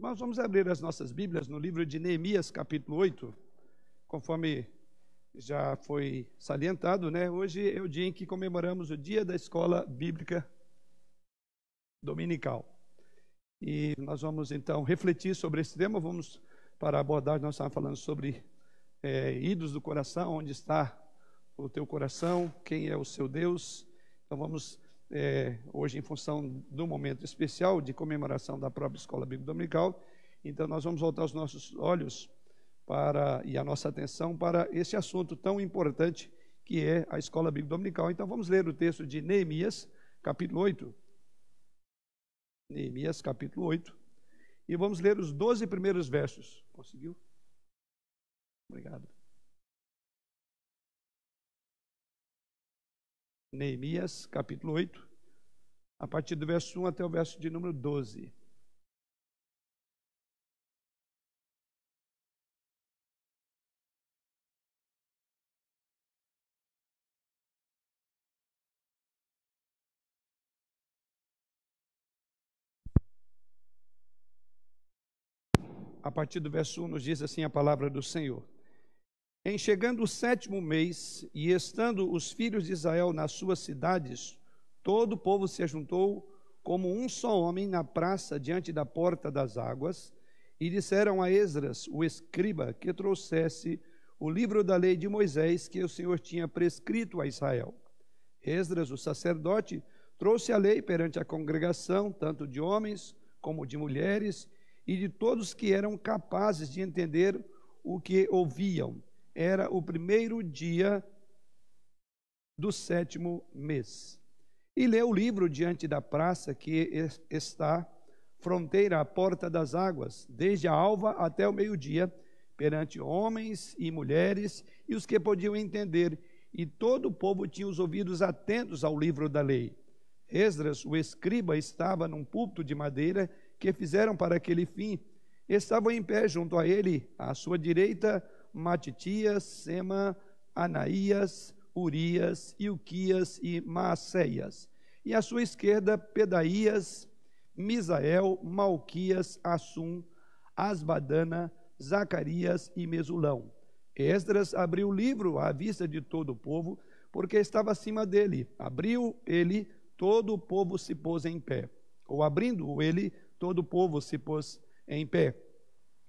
Nós vamos abrir as nossas Bíblias no livro de Neemias, capítulo 8, conforme já foi salientado, né? Hoje é o dia em que comemoramos o dia da escola bíblica dominical. E nós vamos então refletir sobre esse tema. Vamos para abordar, nós estávamos falando sobre é, ídolos do coração, onde está o teu coração, quem é o seu Deus. Então vamos é, hoje em função do momento especial de comemoração da própria Escola Bíblica Dominical. Então, nós vamos voltar os nossos olhos para e a nossa atenção para esse assunto tão importante que é a Escola Bíblica Dominical. Então, vamos ler o texto de Neemias, capítulo 8. Neemias, capítulo 8. E vamos ler os 12 primeiros versos. Conseguiu? Obrigado. Neemias, capítulo 8, a partir do verso 1 até o verso de número 12. A partir do verso 1 nos diz assim a palavra do Senhor. Em chegando o sétimo mês, e estando os filhos de Israel nas suas cidades, todo o povo se ajuntou como um só homem na praça diante da porta das águas, e disseram a Esdras, o escriba, que trouxesse o livro da lei de Moisés que o Senhor tinha prescrito a Israel. Esdras, o sacerdote, trouxe a lei perante a congregação, tanto de homens como de mulheres, e de todos que eram capazes de entender o que ouviam era o primeiro dia do sétimo mês. E leu o livro diante da praça que está fronteira à porta das águas, desde a alva até o meio-dia, perante homens e mulheres e os que podiam entender, e todo o povo tinha os ouvidos atentos ao livro da lei. Esdras, o escriba, estava num púlpito de madeira que fizeram para aquele fim. Estavam em pé junto a ele, à sua direita, Matitias, Sema, Anaías, Urias, Ilquias e Maacéias. E à sua esquerda, Pedaías, Misael, Malquias, Assum, Asbadana, Zacarias e Mesulão. Esdras abriu o livro à vista de todo o povo, porque estava acima dele. Abriu ele, todo o povo se pôs em pé. Ou abrindo ele, todo o povo se pôs em pé.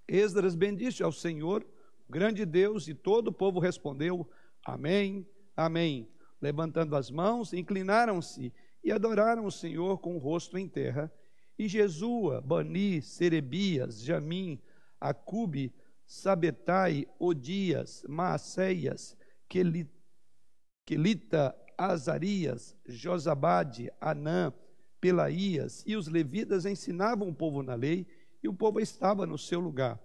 Esdras bendisse ao Senhor, grande Deus, e todo o povo respondeu: Amém, Amém. Levantando as mãos, inclinaram-se e adoraram o Senhor com o rosto em terra. E Jesua, Bani, Serebias, Jamim, Acube, Sabetai, Odias, Maacéias, Quelita, Azarias, Josabade, Anã, Pelaías e os levitas ensinavam o povo na lei, e o povo estava no seu lugar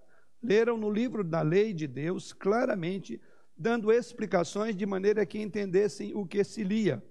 leram no livro da lei de Deus claramente, dando explicações de maneira que entendessem o que se lia.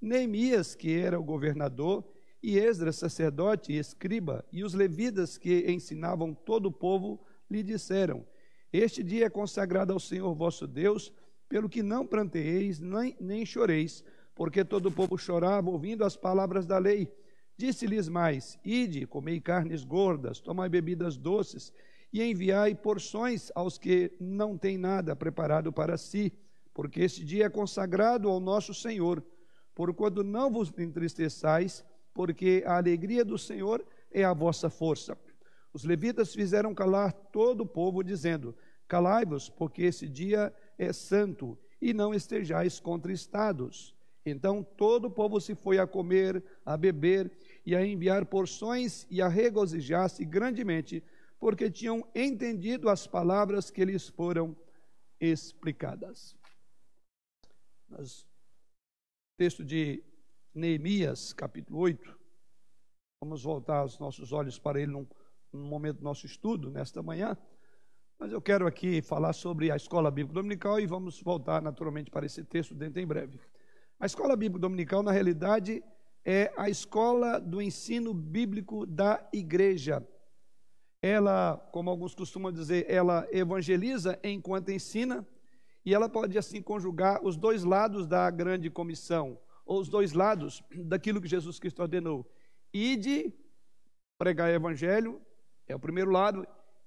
Neemias, que era o governador, e Esdras, sacerdote e escriba, e os levitas que ensinavam todo o povo, lhe disseram: Este dia é consagrado ao Senhor vosso Deus, pelo que não planteeis nem, nem choreis, porque todo o povo chorava ouvindo as palavras da lei. Disse-lhes mais: Ide, comei carnes gordas, tomai bebidas doces, e enviai porções aos que não têm nada preparado para si, porque este dia é consagrado ao nosso Senhor. Porquanto não vos entristeçais, porque a alegria do Senhor é a vossa força. Os levitas fizeram calar todo o povo, dizendo: Calai-vos, porque esse dia é santo, e não estejais contristados. Então todo o povo se foi a comer, a beber e a enviar porções e a regozijar-se grandemente porque tinham entendido as palavras que lhes foram explicadas. Mas, texto de Neemias, capítulo 8. Vamos voltar os nossos olhos para ele num, num momento do nosso estudo, nesta manhã. Mas eu quero aqui falar sobre a escola bíblica dominical e vamos voltar naturalmente para esse texto dentro em breve. A escola bíblica dominical, na realidade, é a escola do ensino bíblico da igreja ela, como alguns costumam dizer, ela evangeliza enquanto ensina, e ela pode assim conjugar os dois lados da grande comissão, ou os dois lados daquilo que Jesus Cristo ordenou. Ide, pregar evangelho, É o primeiro lado,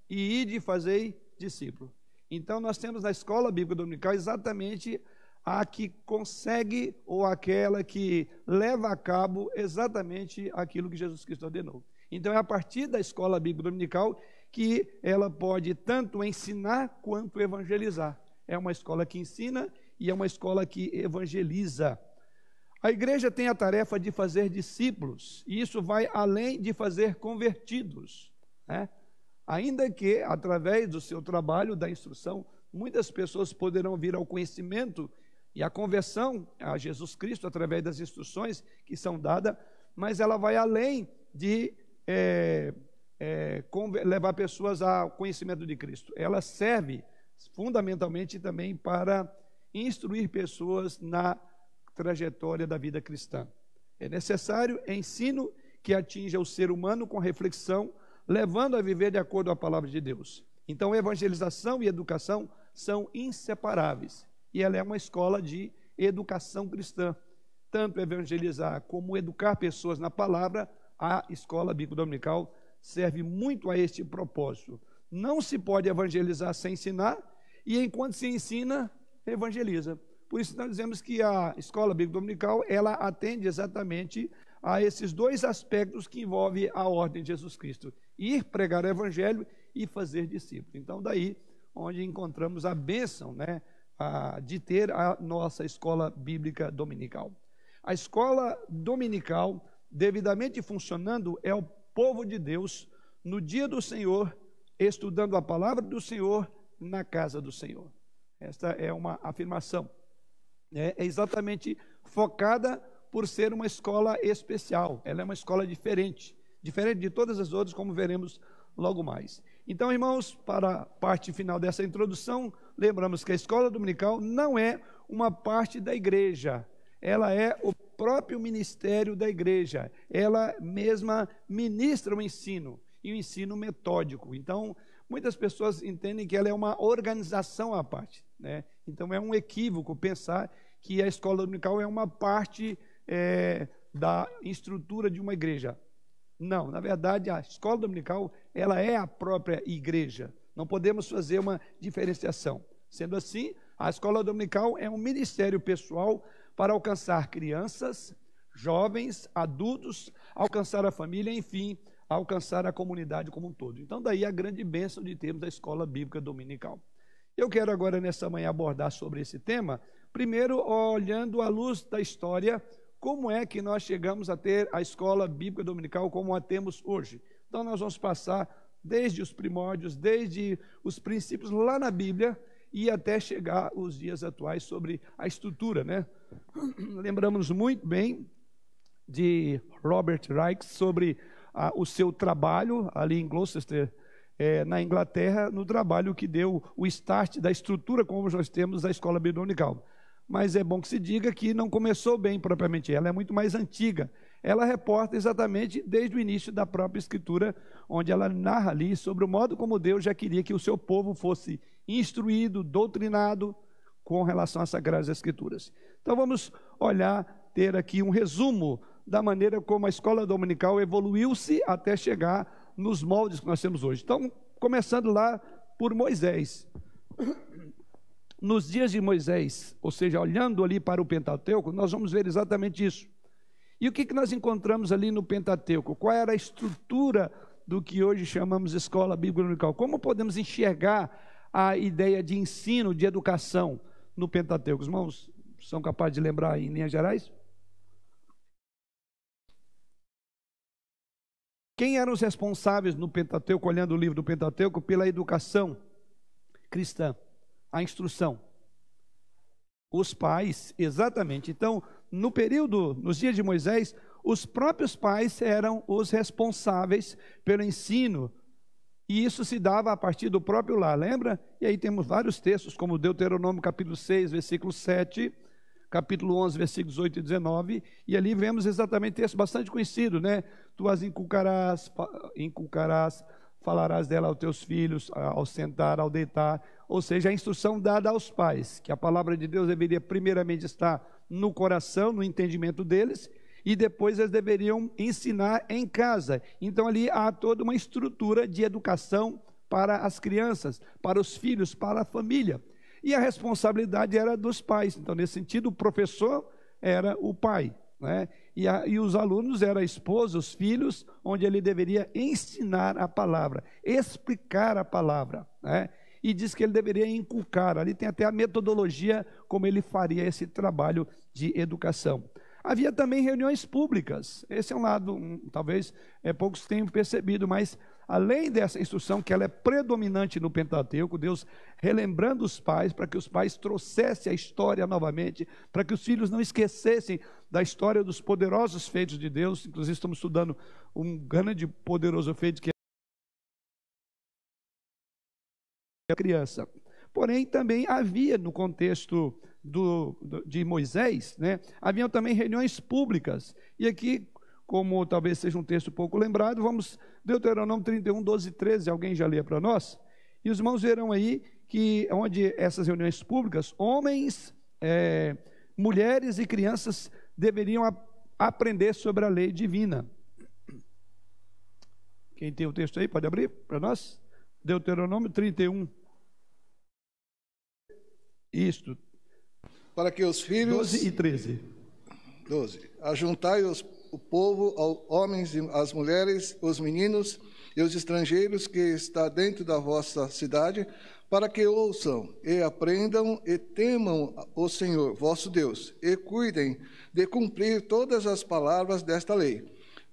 e ide fazer discípulo. Então, nós temos na escola bíblica dominical exatamente a que consegue ou aquela que leva a cabo exatamente aquilo que Jesus Cristo ordenou. Então, é a partir da escola bíblica dominical que ela pode tanto ensinar quanto evangelizar. É uma escola que ensina e é uma escola que evangeliza. A igreja tem a tarefa de fazer discípulos, e isso vai além de fazer convertidos. Né? Ainda que, através do seu trabalho, da instrução, muitas pessoas poderão vir ao conhecimento e à conversão a Jesus Cristo através das instruções que são dadas, mas ela vai além de é, é, levar pessoas ao conhecimento de Cristo. Ela serve fundamentalmente também para instruir pessoas na trajetória da vida cristã. É necessário ensino que atinja o ser humano com reflexão levando a viver de acordo com a palavra de Deus. Então, evangelização e educação são inseparáveis. E ela é uma escola de educação cristã. Tanto evangelizar como educar pessoas na palavra, a escola bíblica dominical serve muito a este propósito. Não se pode evangelizar sem ensinar, e enquanto se ensina, evangeliza. Por isso nós dizemos que a escola bíblica dominical, ela atende exatamente a esses dois aspectos que envolvem a ordem de Jesus Cristo: ir pregar o evangelho e fazer discípulos. Então, daí onde encontramos a bênção né, a, de ter a nossa escola bíblica dominical. A escola dominical, devidamente funcionando, é o povo de Deus no dia do Senhor, estudando a palavra do Senhor na casa do Senhor. Esta é uma afirmação. É, é exatamente focada por ser uma escola especial. Ela é uma escola diferente, diferente de todas as outras, como veremos logo mais. Então, irmãos, para a parte final dessa introdução, lembramos que a escola dominical não é uma parte da igreja, ela é o próprio ministério da igreja. Ela mesma ministra o ensino, e o ensino metódico. Então, muitas pessoas entendem que ela é uma organização à parte. Né? Então, é um equívoco pensar que a escola dominical é uma parte é, da estrutura de uma igreja. Não, na verdade, a escola dominical, ela é a própria igreja. Não podemos fazer uma diferenciação. Sendo assim, a escola dominical é um ministério pessoal para alcançar crianças, jovens, adultos, alcançar a família, enfim, alcançar a comunidade como um todo. Então, daí a grande bênção de termos a escola bíblica dominical. Eu quero agora, nessa manhã, abordar sobre esse tema, primeiro olhando à luz da história como é que nós chegamos a ter a escola bíblica dominical como a temos hoje. Então, nós vamos passar desde os primórdios, desde os princípios lá na Bíblia e até chegar os dias atuais sobre a estrutura, né? Lembramos muito bem de Robert Reich sobre ah, o seu trabalho ali em Gloucester, é, na Inglaterra, no trabalho que deu o start da estrutura como nós temos a escola bíblica dominical mas é bom que se diga que não começou bem propriamente, ela é muito mais antiga. Ela reporta exatamente desde o início da própria Escritura, onde ela narra ali sobre o modo como Deus já queria que o seu povo fosse instruído, doutrinado com relação às Sagradas Escrituras. Então vamos olhar, ter aqui um resumo da maneira como a escola dominical evoluiu-se até chegar nos moldes que nós temos hoje. Então, começando lá por Moisés nos dias de Moisés, ou seja, olhando ali para o Pentateuco, nós vamos ver exatamente isso. E o que, que nós encontramos ali no Pentateuco? Qual era a estrutura do que hoje chamamos escola bíblica? Como podemos enxergar a ideia de ensino, de educação no Pentateuco? Os irmãos são capazes de lembrar em linhas gerais? Quem eram os responsáveis no Pentateuco, olhando o livro do Pentateuco, pela educação cristã? a instrução? Os pais, exatamente. Então, no período, nos dias de Moisés, os próprios pais eram os responsáveis pelo ensino. E isso se dava a partir do próprio lar, lembra? E aí temos vários textos, como Deuteronômio capítulo 6, versículo 7, capítulo 11, versículos 8 e 19, e ali vemos exatamente texto bastante conhecido, né? Tu as inculcarás, inculcarás, falarás dela aos teus filhos, ao sentar, ao deitar, ou seja, a instrução dada aos pais, que a palavra de Deus deveria primeiramente estar no coração, no entendimento deles, e depois eles deveriam ensinar em casa. Então ali há toda uma estrutura de educação para as crianças, para os filhos, para a família. E a responsabilidade era dos pais. Então, nesse sentido, o professor era o pai. Né? E, a, e os alunos eram a esposa, os filhos, onde ele deveria ensinar a palavra, explicar a palavra. Né? E diz que ele deveria inculcar. Ali tem até a metodologia como ele faria esse trabalho de educação. Havia também reuniões públicas. Esse é um lado, um, talvez é, poucos tenham percebido, mas além dessa instrução que ela é predominante no Pentateuco, Deus relembrando os pais para que os pais trouxessem a história novamente, para que os filhos não esquecessem da história dos poderosos feitos de Deus. Inclusive estamos estudando um grande poderoso feito que é a criança. Porém, também havia no contexto do, de Moisés, né, haviam também reuniões públicas. E aqui, como talvez seja um texto pouco lembrado, vamos, Deuteronômio 31, 12 e 13, alguém já lê para nós? E os irmãos verão aí que, onde essas reuniões públicas, homens, é, mulheres e crianças deveriam a, aprender sobre a lei divina. Quem tem o texto aí, pode abrir para nós? Deuteronômio 31. Isto, para que os filhos. 12 e 13. 12. Ajuntai os, o povo, aos homens e as mulheres, os meninos e os estrangeiros que está dentro da vossa cidade, para que ouçam e aprendam e temam o Senhor, vosso Deus, e cuidem de cumprir todas as palavras desta lei,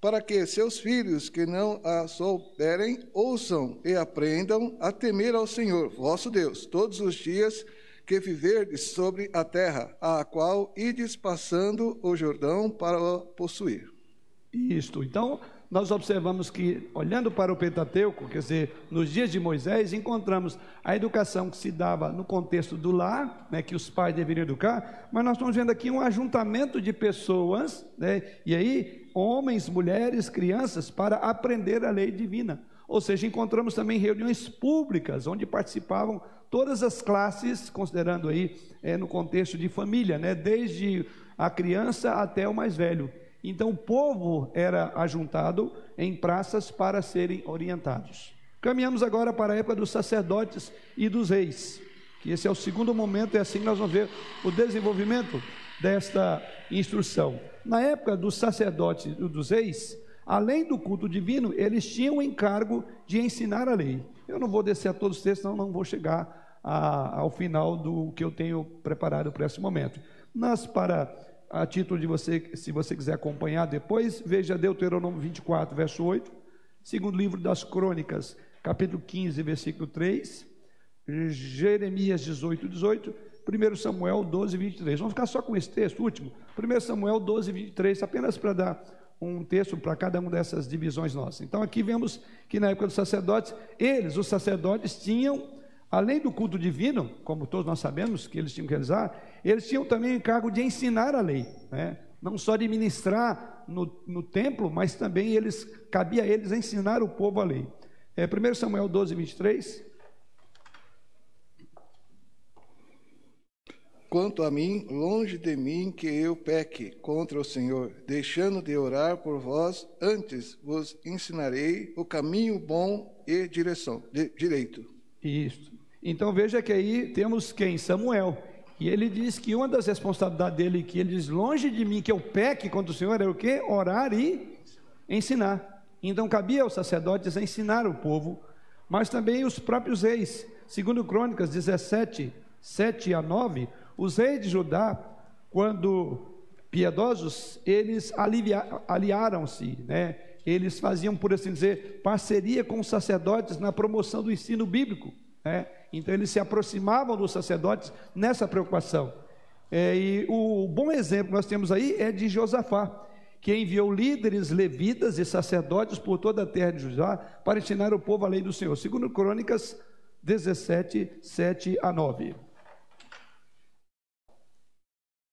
para que seus filhos que não a souberem ouçam e aprendam a temer ao Senhor, vosso Deus, todos os dias que viverdes sobre a terra, a qual ides passando o Jordão para possuir. Isto. Então, nós observamos que, olhando para o Pentateuco, quer dizer, nos dias de Moisés, encontramos a educação que se dava no contexto do lar, né, que os pais deveriam educar, mas nós estamos vendo aqui um ajuntamento de pessoas, né, e aí, homens, mulheres, crianças, para aprender a lei divina. Ou seja, encontramos também reuniões públicas, onde participavam todas as classes, considerando aí é, no contexto de família, né? desde a criança até o mais velho. Então o povo era ajuntado em praças para serem orientados. Caminhamos agora para a época dos sacerdotes e dos reis, que esse é o segundo momento, e é assim nós vamos ver o desenvolvimento desta instrução. Na época dos sacerdotes e dos reis, além do culto divino, eles tinham o encargo de ensinar a lei. Eu não vou descer a todos os textos, senão não vou chegar a, ao final do que eu tenho preparado para esse momento. Mas para a título de você, se você quiser acompanhar depois, veja Deuteronômio 24, verso 8, segundo livro das Crônicas, capítulo 15, versículo 3, Jeremias 18, 18, 1 Samuel 12, 23. Vamos ficar só com esse texto último. 1 Samuel 12, 23, apenas para dar um texto para cada uma dessas divisões nossas. Então aqui vemos que na época dos sacerdotes, eles, os sacerdotes, tinham Além do culto divino, como todos nós sabemos que eles tinham que realizar, eles tinham também o encargo de ensinar a lei, né? não só de ministrar no, no templo, mas também eles cabia a eles ensinar o povo a lei. É, 1 Samuel 12, 23. Quanto a mim, longe de mim que eu peque contra o Senhor, deixando de orar por vós, antes vos ensinarei o caminho bom e direção, de, direito. Isso. Então veja que aí temos quem? Samuel. E ele diz que uma das responsabilidades dele, que ele diz, longe de mim que eu peque contra o Senhor, é o que? Orar e ensinar. Então cabia aos sacerdotes ensinar o povo, mas também os próprios reis. Segundo Crônicas 17, 7 a 9, os reis de Judá, quando piedosos, eles aliaram-se, né? Eles faziam, por assim dizer, parceria com os sacerdotes na promoção do ensino bíblico, né? Então eles se aproximavam dos sacerdotes nessa preocupação. É, e o bom exemplo que nós temos aí é de Josafá, que enviou líderes levitas e sacerdotes por toda a terra de Judá para ensinar o povo a lei do Senhor. Segundo Crônicas 17, 7 a 9.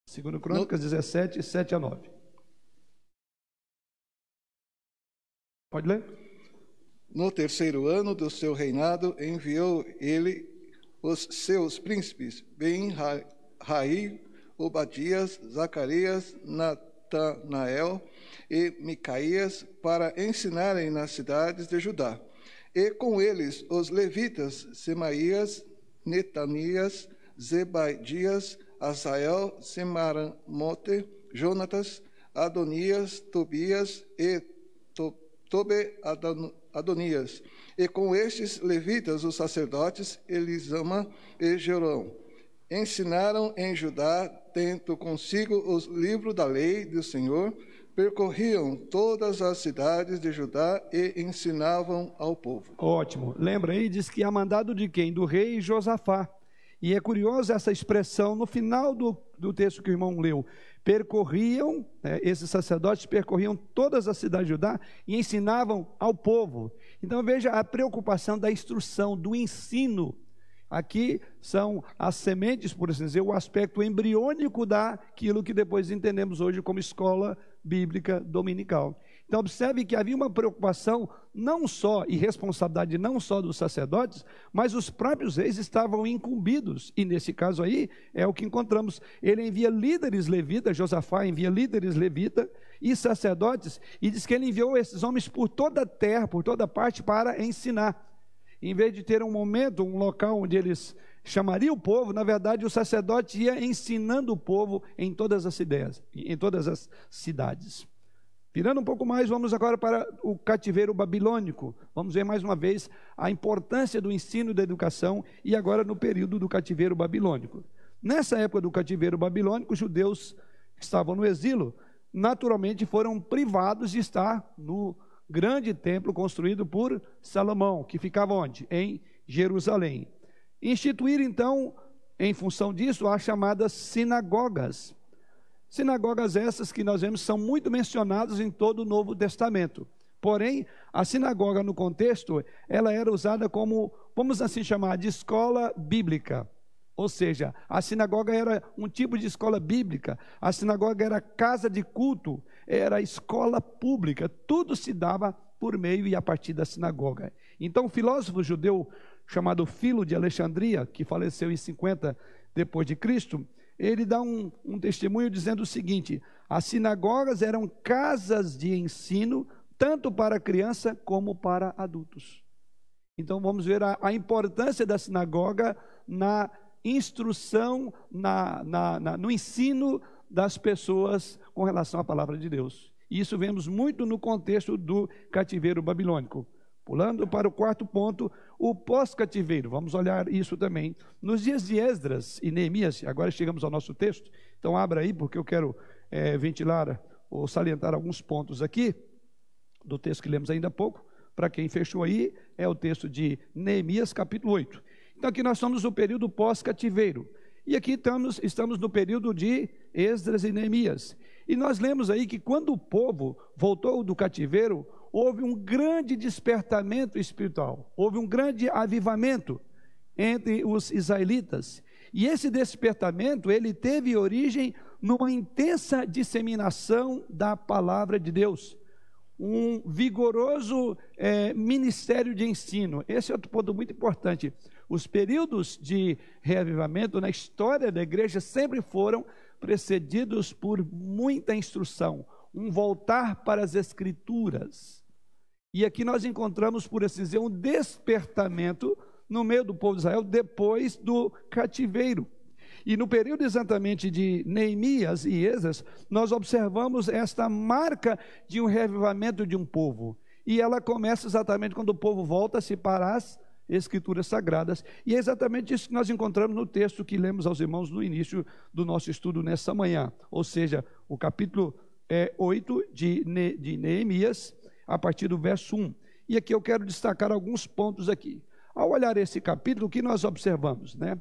Segundo Crônicas 17, 7 a 9. Pode ler? No terceiro ano do seu reinado, enviou ele os seus príncipes, Ben Raí, Obadias, Zacarias, Natanael e Micaías para ensinarem nas cidades de Judá. E com eles os levitas Semaías, Netanias, Zebadias, Asael, Semaramote, Jonatas, Adonias, Tobias e Tobe Adonias. E com estes levitas, os sacerdotes Elisama e Jerão, ensinaram em Judá, tendo consigo os livros da lei do Senhor, percorriam todas as cidades de Judá e ensinavam ao povo. Ótimo. Lembra aí, diz que a mandado de quem? Do rei Josafá. E é curioso essa expressão no final do, do texto que o irmão leu. Percorriam, né, esses sacerdotes percorriam todas as cidades de Judá e ensinavam ao povo. Então veja a preocupação da instrução, do ensino. Aqui são as sementes, por assim dizer, o aspecto embriônico daquilo que depois entendemos hoje como escola bíblica dominical. Então, observe que havia uma preocupação não só e responsabilidade não só dos sacerdotes, mas os próprios reis estavam incumbidos. E nesse caso aí é o que encontramos. Ele envia líderes levitas, Josafá envia líderes levitas e sacerdotes, e diz que ele enviou esses homens por toda a terra, por toda parte, para ensinar. Em vez de ter um momento, um local onde eles chamariam o povo, na verdade o sacerdote ia ensinando o povo em todas as ideias, em todas as cidades. Virando um pouco mais, vamos agora para o cativeiro babilônico. Vamos ver mais uma vez a importância do ensino e da educação e agora no período do cativeiro babilônico. Nessa época do cativeiro babilônico, os judeus que estavam no exílio, naturalmente foram privados de estar no grande templo construído por Salomão, que ficava onde? Em Jerusalém. Instituir então, em função disso, as chamadas sinagogas. Sinagogas essas que nós vemos são muito mencionadas em todo o Novo Testamento. Porém, a sinagoga no contexto, ela era usada como, vamos assim chamar, de escola bíblica. Ou seja, a sinagoga era um tipo de escola bíblica, a sinagoga era casa de culto, era escola pública, tudo se dava por meio e a partir da sinagoga. Então, o filósofo judeu chamado Filo de Alexandria, que faleceu em 50 depois de Cristo, ele dá um, um testemunho dizendo o seguinte: as sinagogas eram casas de ensino, tanto para criança como para adultos. Então vamos ver a, a importância da sinagoga na instrução, na, na, na, no ensino das pessoas com relação à palavra de Deus. E isso vemos muito no contexto do cativeiro babilônico. Pulando para o quarto ponto, o pós-cativeiro. Vamos olhar isso também. Nos dias de Esdras e Neemias, agora chegamos ao nosso texto, então abra aí, porque eu quero é, ventilar ou salientar alguns pontos aqui, do texto que lemos ainda há pouco. Para quem fechou aí, é o texto de Neemias, capítulo 8. Então, aqui nós estamos no período pós-cativeiro. E aqui estamos, estamos no período de Esdras e Neemias. E nós lemos aí que quando o povo voltou do cativeiro, houve um grande despertamento espiritual, houve um grande avivamento entre os israelitas. E esse despertamento, ele teve origem numa intensa disseminação da palavra de Deus, um vigoroso é, ministério de ensino. Esse é outro ponto muito importante. Os períodos de reavivamento na história da igreja sempre foram precedidos por muita instrução, um voltar para as Escrituras. E aqui nós encontramos, por assim dizer, um despertamento no meio do povo de Israel depois do cativeiro. E no período exatamente de Neemias e Esas, nós observamos esta marca de um revivamento de um povo. E ela começa exatamente quando o povo volta-se para as Escrituras Sagradas. E é exatamente isso que nós encontramos no texto que lemos aos irmãos no início do nosso estudo nessa manhã. Ou seja, o capítulo é, 8 de, ne, de Neemias, a partir do verso 1. E aqui eu quero destacar alguns pontos aqui. Ao olhar esse capítulo, o que nós observamos, né?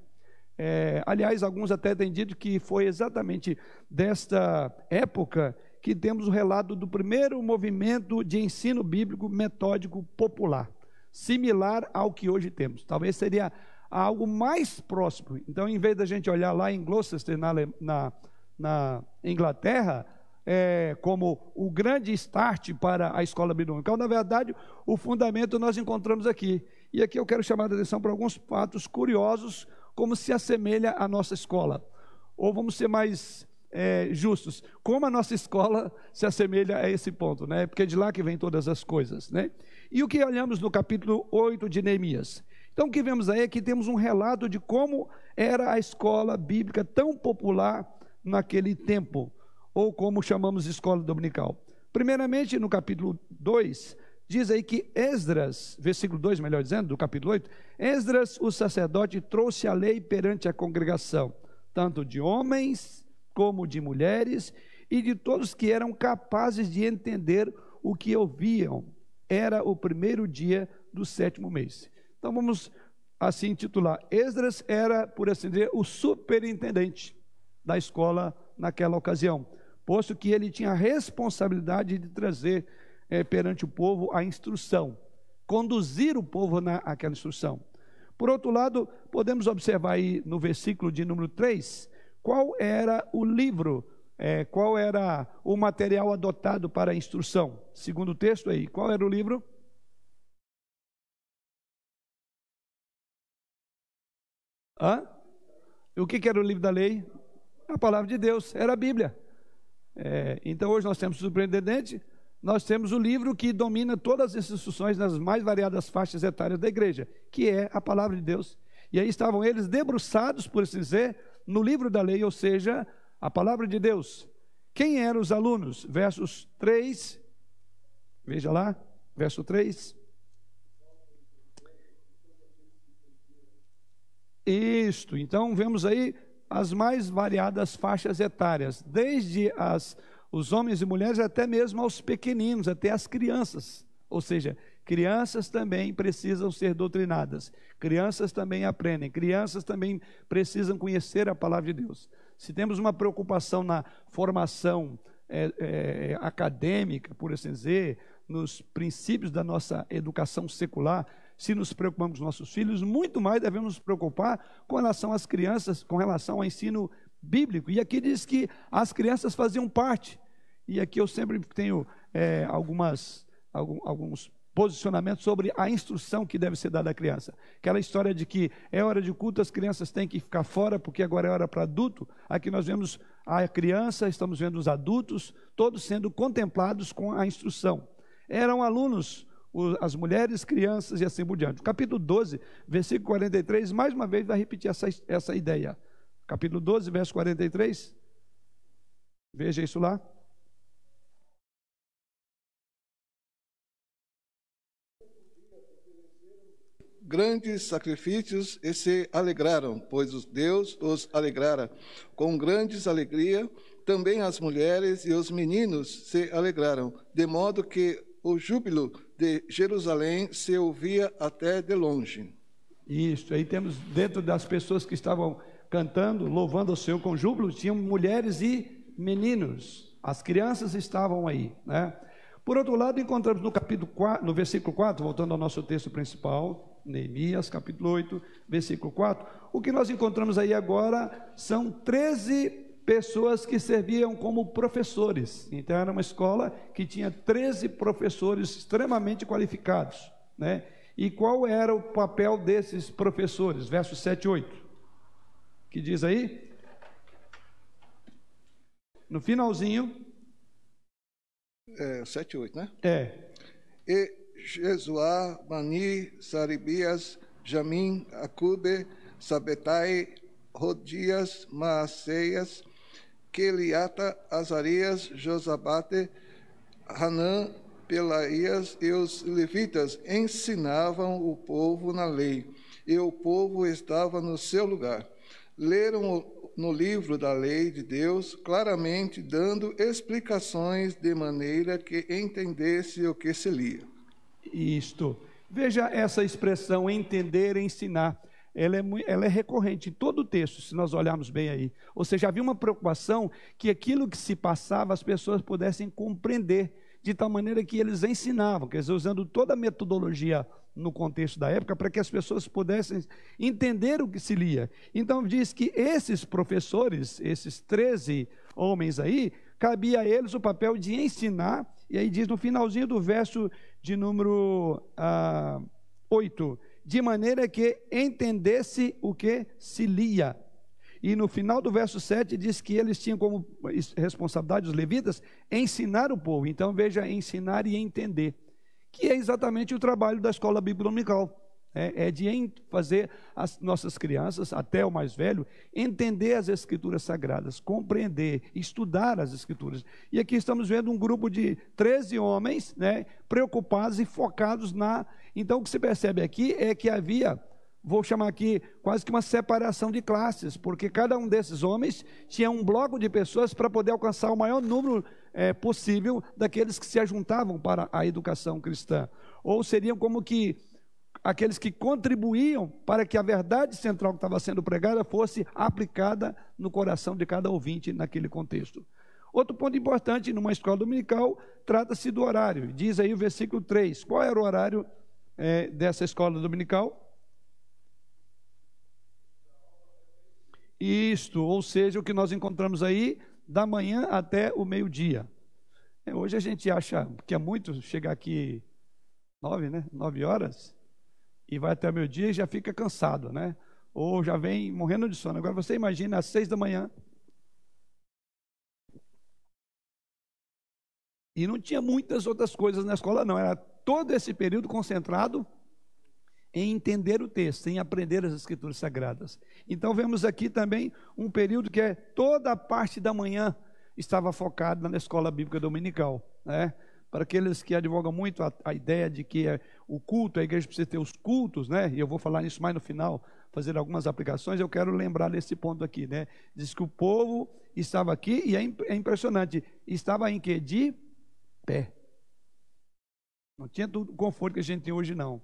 É, aliás, alguns até têm dito que foi exatamente desta época que temos o relato do primeiro movimento de ensino bíblico metódico popular, similar ao que hoje temos. Talvez seria algo mais próximo. Então, em vez da gente olhar lá em Gloucester, na, na, na Inglaterra, é, como o grande start para a escola binomial. Na verdade, o fundamento nós encontramos aqui. E aqui eu quero chamar a atenção para alguns fatos curiosos, como se assemelha à nossa escola. Ou vamos ser mais é, justos. Como a nossa escola se assemelha a esse ponto, né? Porque é de lá que vem todas as coisas, né? E o que olhamos no capítulo 8 de Neemias? Então, o que vemos aí é que temos um relato de como era a escola bíblica tão popular naquele tempo, ou como chamamos escola dominical. Primeiramente, no capítulo 2, diz aí que Esdras, versículo 2, melhor dizendo, do capítulo 8, Esdras, o sacerdote, trouxe a lei perante a congregação, tanto de homens como de mulheres, e de todos que eram capazes de entender o que ouviam. Era o primeiro dia do sétimo mês. Então vamos assim titular: Esdras era, por assim dizer, o superintendente da escola naquela ocasião, posto que ele tinha a responsabilidade de trazer é, perante o povo a instrução, conduzir o povo naquela instrução. Por outro lado, podemos observar aí no versículo de número 3, qual era o livro, é, qual era o material adotado para a instrução. Segundo o texto aí, qual era o livro? Hã? O que, que era o livro da lei? A palavra de Deus, era a Bíblia. É, então hoje nós temos o superintendente, nós temos o livro que domina todas as instruções nas mais variadas faixas etárias da igreja, que é a palavra de Deus. E aí estavam eles debruçados, por assim dizer, no livro da lei, ou seja, a palavra de Deus. Quem eram os alunos? Versos 3, veja lá, verso 3. Isto, então vemos aí as mais variadas faixas etárias, desde as, os homens e mulheres até mesmo aos pequeninos, até as crianças. Ou seja, crianças também precisam ser doutrinadas, crianças também aprendem, crianças também precisam conhecer a palavra de Deus. Se temos uma preocupação na formação é, é, acadêmica, por assim dizer, nos princípios da nossa educação secular, se nos preocupamos com nossos filhos, muito mais devemos nos preocupar com relação às crianças, com relação ao ensino bíblico. E aqui diz que as crianças faziam parte. E aqui eu sempre tenho é, algumas, algum, alguns posicionamentos sobre a instrução que deve ser dada à criança. Aquela história de que é hora de culto, as crianças têm que ficar fora porque agora é hora para adulto. Aqui nós vemos a criança, estamos vendo os adultos, todos sendo contemplados com a instrução. Eram alunos as mulheres, crianças e assim por diante. Capítulo 12, versículo 43, mais uma vez vai repetir essa, essa ideia. Capítulo 12, verso 43. Veja isso lá. Grandes sacrifícios e se alegraram, pois os Deus os alegrara. Com grandes alegria, também as mulheres e os meninos se alegraram, de modo que o júbilo de Jerusalém se ouvia até de longe. Isso, aí temos dentro das pessoas que estavam cantando, louvando o Senhor com júbilo, tinham mulheres e meninos. As crianças estavam aí, né? Por outro lado, encontramos no capítulo 4, no versículo 4, voltando ao nosso texto principal, Neemias, capítulo 8, versículo 4, o que nós encontramos aí agora são 13 pessoas que serviam como professores. Então era uma escola que tinha 13 professores extremamente qualificados, né? E qual era o papel desses professores? Versos 7 e 8. Que diz aí? No finalzinho. É, 7 e 8, né? É. E Jesuá, Mani, Saribias, Jamim, Acube, Sabetai, Rodias, Maaceias, Keliata, Azarias, Josabate, Hanã, Pelaías e os levitas ensinavam o povo na lei, e o povo estava no seu lugar. Leram no livro da lei de Deus, claramente dando explicações de maneira que entendesse o que se lia. Isto. Veja essa expressão entender, ensinar ela é, ela é recorrente em todo o texto, se nós olharmos bem aí. Ou seja, havia uma preocupação que aquilo que se passava as pessoas pudessem compreender, de tal maneira que eles ensinavam, quer dizer, usando toda a metodologia no contexto da época, para que as pessoas pudessem entender o que se lia. Então, diz que esses professores, esses 13 homens aí, cabia a eles o papel de ensinar, e aí diz no finalzinho do verso de número ah, 8 de maneira que entendesse o que se lia. E no final do verso 7 diz que eles tinham como responsabilidade, os levitas, ensinar o povo. Então veja, ensinar e entender, que é exatamente o trabalho da escola bíblica dominical. É, é de fazer as nossas crianças, até o mais velho, entender as escrituras sagradas, compreender, estudar as escrituras. E aqui estamos vendo um grupo de 13 homens, né, preocupados e focados na. Então o que se percebe aqui é que havia vou chamar aqui quase que uma separação de classes, porque cada um desses homens tinha um bloco de pessoas para poder alcançar o maior número é, possível daqueles que se ajuntavam para a educação cristã. Ou seriam como que aqueles que contribuíam para que a verdade central que estava sendo pregada fosse aplicada no coração de cada ouvinte naquele contexto. Outro ponto importante numa escola dominical trata-se do horário. Diz aí o versículo 3. Qual era o horário é, dessa escola dominical? Isto, ou seja, o que nós encontramos aí da manhã até o meio-dia. É, hoje a gente acha que é muito chegar aqui nove, né? Nove horas e vai até o meio-dia e já fica cansado, né? Ou já vem morrendo de sono. Agora você imagina às seis da manhã. E não tinha muitas outras coisas na escola, não. Era todo esse período concentrado em entender o texto, em aprender as escrituras sagradas. Então vemos aqui também um período que é toda a parte da manhã estava focada na escola bíblica dominical, né? Para aqueles que advogam muito a, a ideia de que é, o culto, a igreja precisa ter os cultos, né? E eu vou falar nisso mais no final, fazer algumas aplicações. Eu quero lembrar desse ponto aqui, né? Diz que o povo estava aqui e é, é impressionante, estava em que de pé. Não tinha todo o conforto que a gente tem hoje não.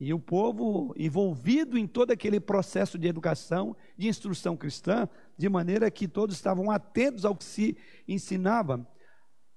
E o povo envolvido em todo aquele processo de educação, de instrução cristã, de maneira que todos estavam atentos ao que se ensinava.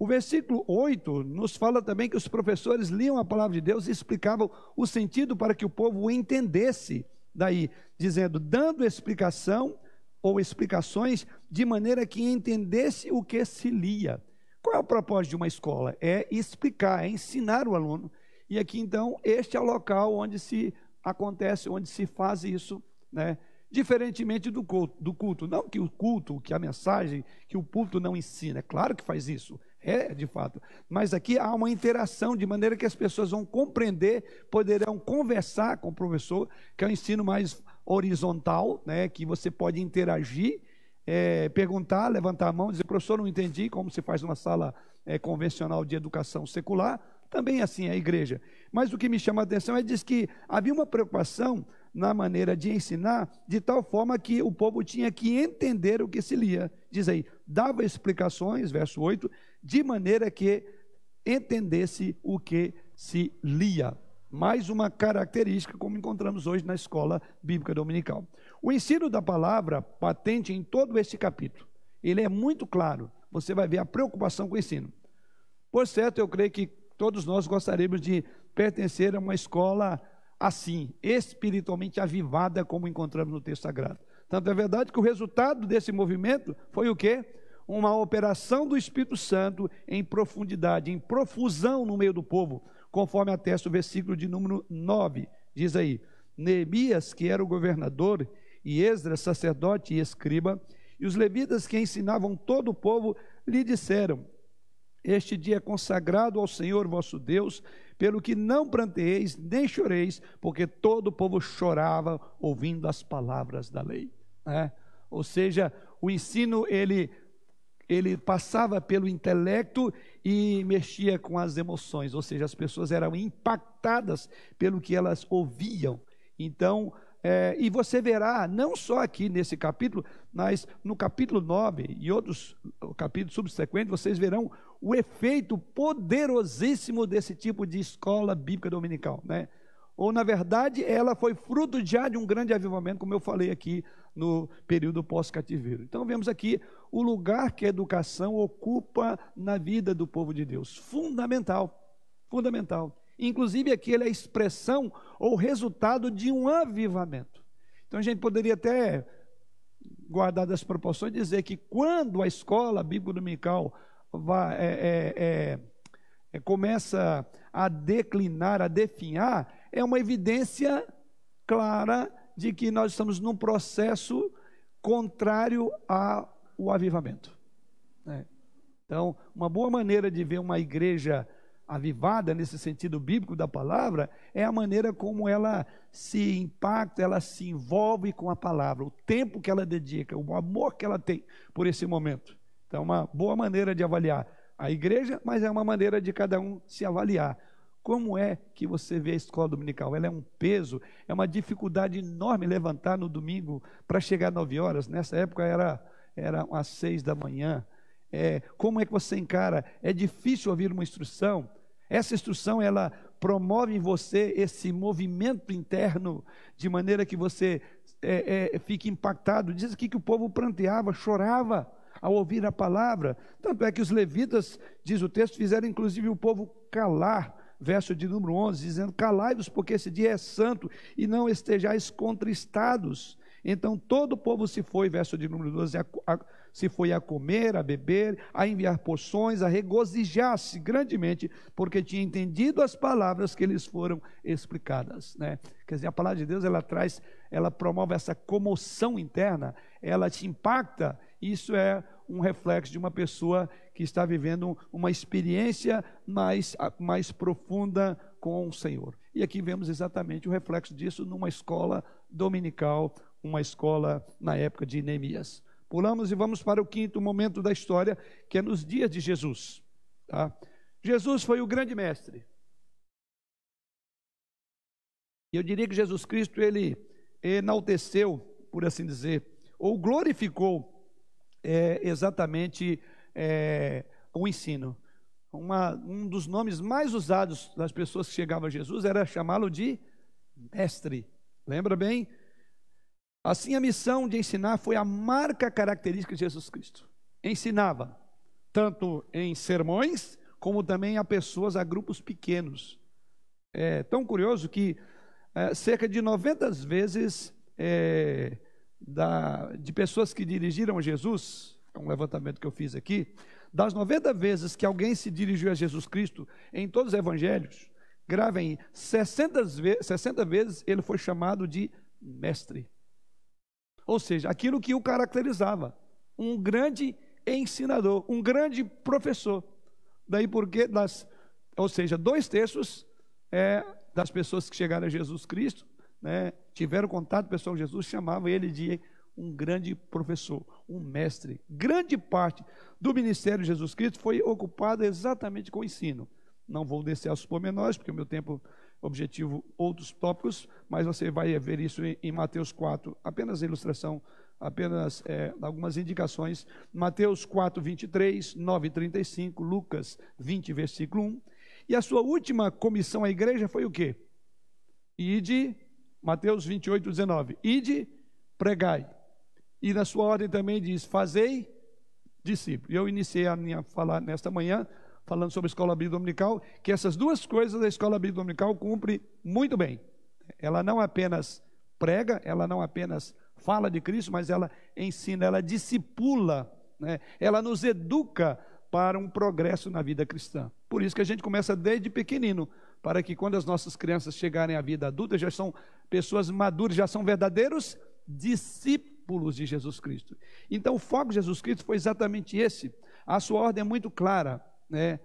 O versículo 8 nos fala também que os professores liam a palavra de Deus e explicavam o sentido para que o povo entendesse. Daí, dizendo, dando explicação ou explicações de maneira que entendesse o que se lia. Qual é o propósito de uma escola? É explicar, é ensinar o aluno e aqui então, este é o local onde se acontece, onde se faz isso, né? Diferentemente do culto, do culto, não que o culto, que a mensagem, que o culto não ensina, é claro que faz isso, é de fato, mas aqui há uma interação de maneira que as pessoas vão compreender, poderão conversar com o professor, que é um ensino mais horizontal, né, que você pode interagir, é, perguntar, levantar a mão, dizer, professor, não entendi, como se faz numa sala é, convencional de educação secular, também assim é a igreja. Mas o que me chama a atenção é diz que havia uma preocupação na maneira de ensinar, de tal forma que o povo tinha que entender o que se lia. Diz aí, dava explicações, verso 8, de maneira que entendesse o que se lia. Mais uma característica, como encontramos hoje na escola bíblica dominical. O ensino da palavra, patente em todo este capítulo, ele é muito claro. Você vai ver a preocupação com o ensino. Por certo, eu creio que Todos nós gostaríamos de pertencer a uma escola assim, espiritualmente avivada, como encontramos no texto sagrado. Tanto é verdade que o resultado desse movimento foi o quê? Uma operação do Espírito Santo em profundidade, em profusão no meio do povo, conforme atesta o versículo de número 9. Diz aí: Neemias, que era o governador, e Esdras, sacerdote e escriba, e os levitas que ensinavam todo o povo, lhe disseram: este dia é consagrado ao Senhor vosso Deus, pelo que não pranteeis nem choreis, porque todo o povo chorava ouvindo as palavras da lei. É? Ou seja, o ensino ele ele passava pelo intelecto e mexia com as emoções, ou seja, as pessoas eram impactadas pelo que elas ouviam. Então, é, e você verá, não só aqui nesse capítulo, mas no capítulo 9 e outros capítulos subsequentes, vocês verão o efeito poderosíssimo desse tipo de escola bíblica dominical. Né? Ou, na verdade, ela foi fruto já de um grande avivamento, como eu falei aqui no período pós-cativeiro. Então, vemos aqui o lugar que a educação ocupa na vida do povo de Deus. Fundamental. Fundamental. Inclusive, aqui ele é a expressão ou resultado de um avivamento. Então, a gente poderia até, guardar das proporções, dizer que quando a escola bíblica dominical vai, é, é, é, é, começa a declinar, a definhar, é uma evidência clara de que nós estamos num processo contrário ao avivamento. Né? Então, uma boa maneira de ver uma igreja avivada, nesse sentido bíblico da palavra, é a maneira como ela se impacta, ela se envolve com a palavra, o tempo que ela dedica, o amor que ela tem por esse momento. Então, é uma boa maneira de avaliar a igreja, mas é uma maneira de cada um se avaliar. Como é que você vê a escola dominical? Ela é um peso, é uma dificuldade enorme levantar no domingo para chegar às nove horas. Nessa época era, era às seis da manhã. É, como é que você encara? É difícil ouvir uma instrução. Essa instrução ela promove em você esse movimento interno de maneira que você é, é, fique impactado. Diz aqui que o povo pranteava, chorava ao ouvir a palavra. Tanto é que os levitas, diz o texto, fizeram inclusive o povo calar verso de número 11, dizendo: Calai-vos, porque esse dia é santo, e não estejais contristados. Então todo o povo se foi, verso de número 12, a, a, se foi a comer, a beber, a enviar porções, a regozijar-se grandemente, porque tinha entendido as palavras que lhes foram explicadas. Né? Quer dizer, a palavra de Deus ela traz, ela promove essa comoção interna, ela te impacta. Isso é um reflexo de uma pessoa que está vivendo uma experiência mais, mais profunda com o Senhor. E aqui vemos exatamente o reflexo disso numa escola dominical, uma escola na época de Neemias. Pulamos e vamos para o quinto momento da história, que é nos dias de Jesus. Tá? Jesus foi o grande mestre. E eu diria que Jesus Cristo, ele enalteceu, por assim dizer, ou glorificou é, exatamente é, o ensino. Uma, um dos nomes mais usados das pessoas que chegavam a Jesus era chamá-lo de mestre. Lembra bem? Assim, a missão de ensinar foi a marca característica de Jesus Cristo. Ensinava, tanto em sermões, como também a pessoas, a grupos pequenos. É tão curioso que é, cerca de 90 vezes é, da, de pessoas que dirigiram Jesus, é um levantamento que eu fiz aqui, das 90 vezes que alguém se dirigiu a Jesus Cristo em todos os evangelhos, gravem 60, 60 vezes ele foi chamado de mestre. Ou seja, aquilo que o caracterizava, um grande ensinador, um grande professor. Daí porque, das, ou seja, dois terços é, das pessoas que chegaram a Jesus Cristo né, tiveram contato pessoal com Jesus, chamavam ele de um grande professor, um mestre. Grande parte do ministério de Jesus Cristo foi ocupada exatamente com o ensino. Não vou descer aos pormenores, porque o meu tempo objetivo outros tópicos, mas você vai ver isso em, Mateus 4, apenas ilustração, apenas é, algumas indicações. Mateus 4, 23, 9, 35, Lucas 20, versículo 1. E a sua última comissão à igreja foi o quê? Ide Mateus 28, 19. Ide, pregai. E na sua ordem também diz: fazei discípulos. Eu iniciei a minha falar nesta manhã, falando sobre a escola bíblica dominical, que essas duas coisas a escola bíblica dominical cumpre muito bem. Ela não apenas prega, ela não apenas fala de Cristo, mas ela ensina, ela discipula, né? ela nos educa para um progresso na vida cristã. Por isso que a gente começa desde pequenino para que quando as nossas crianças chegarem à vida adulta, já são pessoas maduras, já são verdadeiros discípulos de Jesus Cristo. Então, o foco de Jesus Cristo foi exatamente esse. A sua ordem é muito clara, né?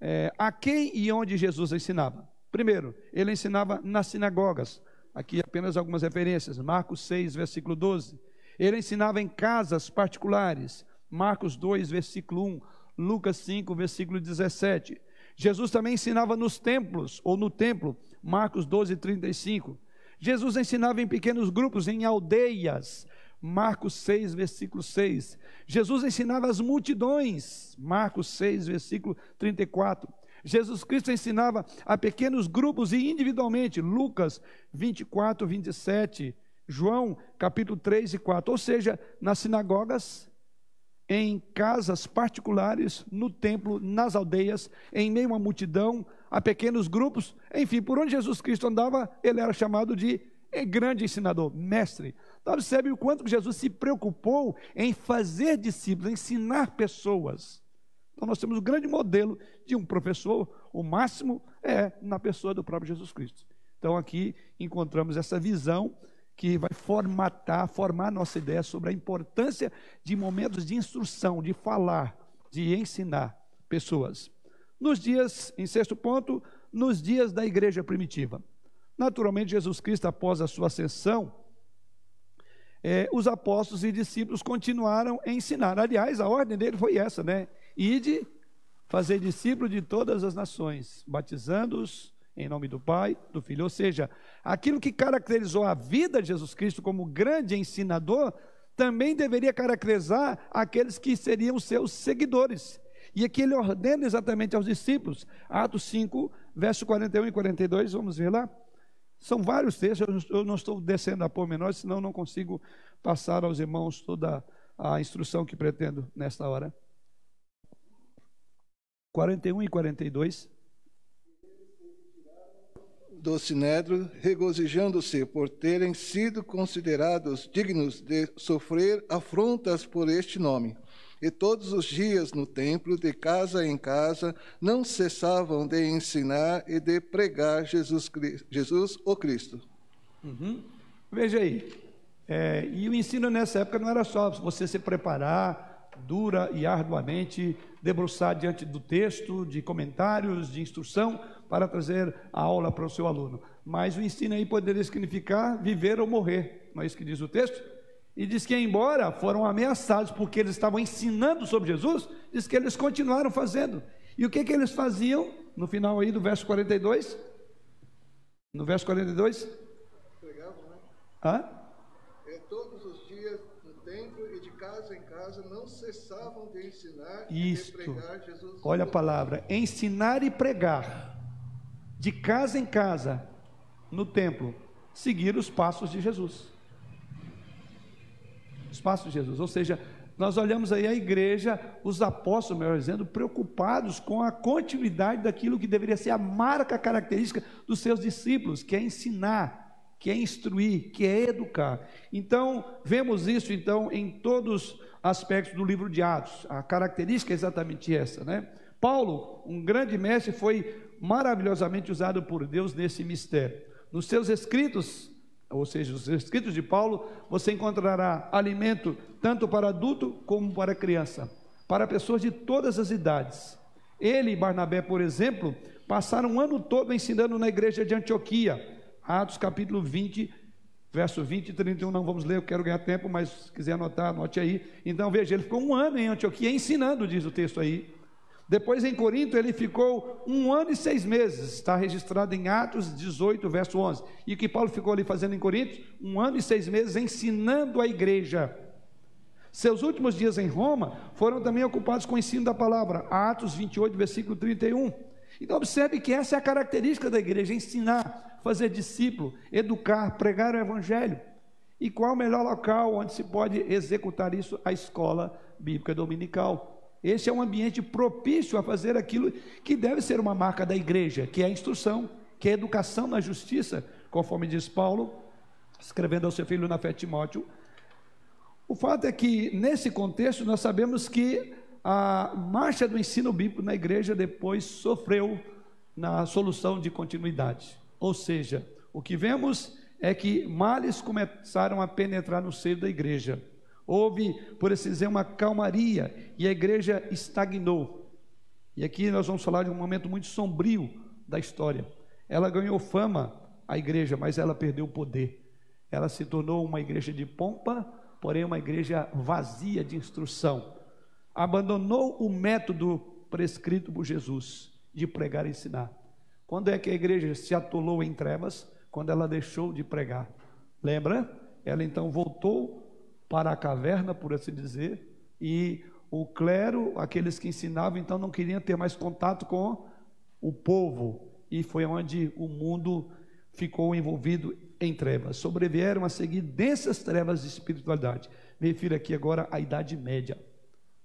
É, a quem e onde Jesus ensinava. Primeiro, ele ensinava nas sinagogas. Aqui apenas algumas referências. Marcos 6, versículo 12. Ele ensinava em casas particulares. Marcos 2, versículo 1. Lucas 5, versículo 17. Jesus também ensinava nos templos, ou no templo, Marcos 12, 35. Jesus ensinava em pequenos grupos, em aldeias, Marcos 6, versículo 6. Jesus ensinava as multidões, Marcos 6, versículo 34. Jesus Cristo ensinava a pequenos grupos e individualmente, Lucas 24, 27, João capítulo 3 e 4. Ou seja, nas sinagogas, em casas particulares, no templo, nas aldeias, em meio a multidão, a pequenos grupos, enfim, por onde Jesus Cristo andava, ele era chamado de grande ensinador, mestre. Então, observe o quanto Jesus se preocupou em fazer discípulos, ensinar pessoas. Então, nós temos um grande modelo de um professor, o máximo é na pessoa do próprio Jesus Cristo. Então, aqui encontramos essa visão que vai formatar, formar nossa ideia sobre a importância de momentos de instrução, de falar, de ensinar pessoas. Nos dias, em sexto ponto, nos dias da igreja primitiva. Naturalmente, Jesus Cristo, após a sua ascensão, é, os apóstolos e discípulos continuaram a ensinar. Aliás, a ordem dele foi essa, né? Ide, fazer discípulos de todas as nações, batizando-os em nome do Pai, do Filho. Ou seja, aquilo que caracterizou a vida de Jesus Cristo como grande ensinador, também deveria caracterizar aqueles que seriam seus seguidores. E aqui ele ordena exatamente aos discípulos, Atos 5, verso 41 e 42, vamos ver lá. São vários textos, eu não estou descendo a pormenores, senão não consigo passar aos irmãos toda a instrução que pretendo nesta hora. 41 e 42. Do Sinédrio, regozijando-se por terem sido considerados dignos de sofrer afrontas por este nome. E todos os dias no templo, de casa em casa, não cessavam de ensinar e de pregar Jesus, Jesus o Cristo. Uhum. Veja aí, é, e o ensino nessa época não era só você se preparar dura e arduamente, debruçar diante do texto, de comentários, de instrução, para trazer a aula para o seu aluno. Mas o ensino aí poderia significar viver ou morrer, não é isso que diz o texto? E diz que, embora foram ameaçados porque eles estavam ensinando sobre Jesus, diz que eles continuaram fazendo. E o que, que eles faziam? No final aí do verso 42. No verso 42. Pregavam, né? Hã? É, todos os dias no templo e de casa em casa não cessavam de ensinar Isto. e de pregar Jesus. Olha a palavra: ensinar e pregar. De casa em casa, no templo, seguir os passos de Jesus os passos de Jesus. Ou seja, nós olhamos aí a igreja, os apóstolos, melhor dizendo, preocupados com a continuidade daquilo que deveria ser a marca característica dos seus discípulos, que é ensinar, que é instruir, que é educar. Então, vemos isso então em todos os aspectos do livro de Atos. A característica é exatamente essa, né? Paulo, um grande mestre, foi maravilhosamente usado por Deus nesse mistério. Nos seus escritos, ou seja, os escritos de Paulo, você encontrará alimento tanto para adulto como para criança, para pessoas de todas as idades. Ele e Barnabé, por exemplo, passaram um ano todo ensinando na igreja de Antioquia. Atos capítulo 20, verso 20 e 31, não vamos ler, eu quero ganhar tempo, mas se quiser anotar, anote aí. Então veja, ele ficou um ano em Antioquia ensinando, diz o texto aí. Depois em Corinto ele ficou um ano e seis meses, está registrado em Atos 18, verso 11. E o que Paulo ficou ali fazendo em Corinto? Um ano e seis meses ensinando a igreja. Seus últimos dias em Roma foram também ocupados com o ensino da palavra, Atos 28, versículo 31. Então observe que essa é a característica da igreja: ensinar, fazer discípulo, educar, pregar o evangelho. E qual o melhor local onde se pode executar isso? A escola bíblica dominical. Esse é um ambiente propício a fazer aquilo que deve ser uma marca da igreja, que é a instrução, que é a educação na justiça, conforme diz Paulo, escrevendo ao seu filho na fé Timóteo. O fato é que, nesse contexto, nós sabemos que a marcha do ensino bíblico na igreja depois sofreu na solução de continuidade. Ou seja, o que vemos é que males começaram a penetrar no seio da igreja. Houve, por assim dizer, uma calmaria e a igreja estagnou. E aqui nós vamos falar de um momento muito sombrio da história. Ela ganhou fama, a igreja, mas ela perdeu o poder. Ela se tornou uma igreja de pompa, porém uma igreja vazia de instrução. Abandonou o método prescrito por Jesus de pregar e ensinar. Quando é que a igreja se atolou em trevas? Quando ela deixou de pregar. Lembra? Ela então voltou para a caverna, por assim dizer, e o clero, aqueles que ensinavam, então não queriam ter mais contato com o povo, e foi onde o mundo ficou envolvido em trevas. Sobrevieram a seguir densas trevas de espiritualidade. Me refiro aqui agora à Idade Média.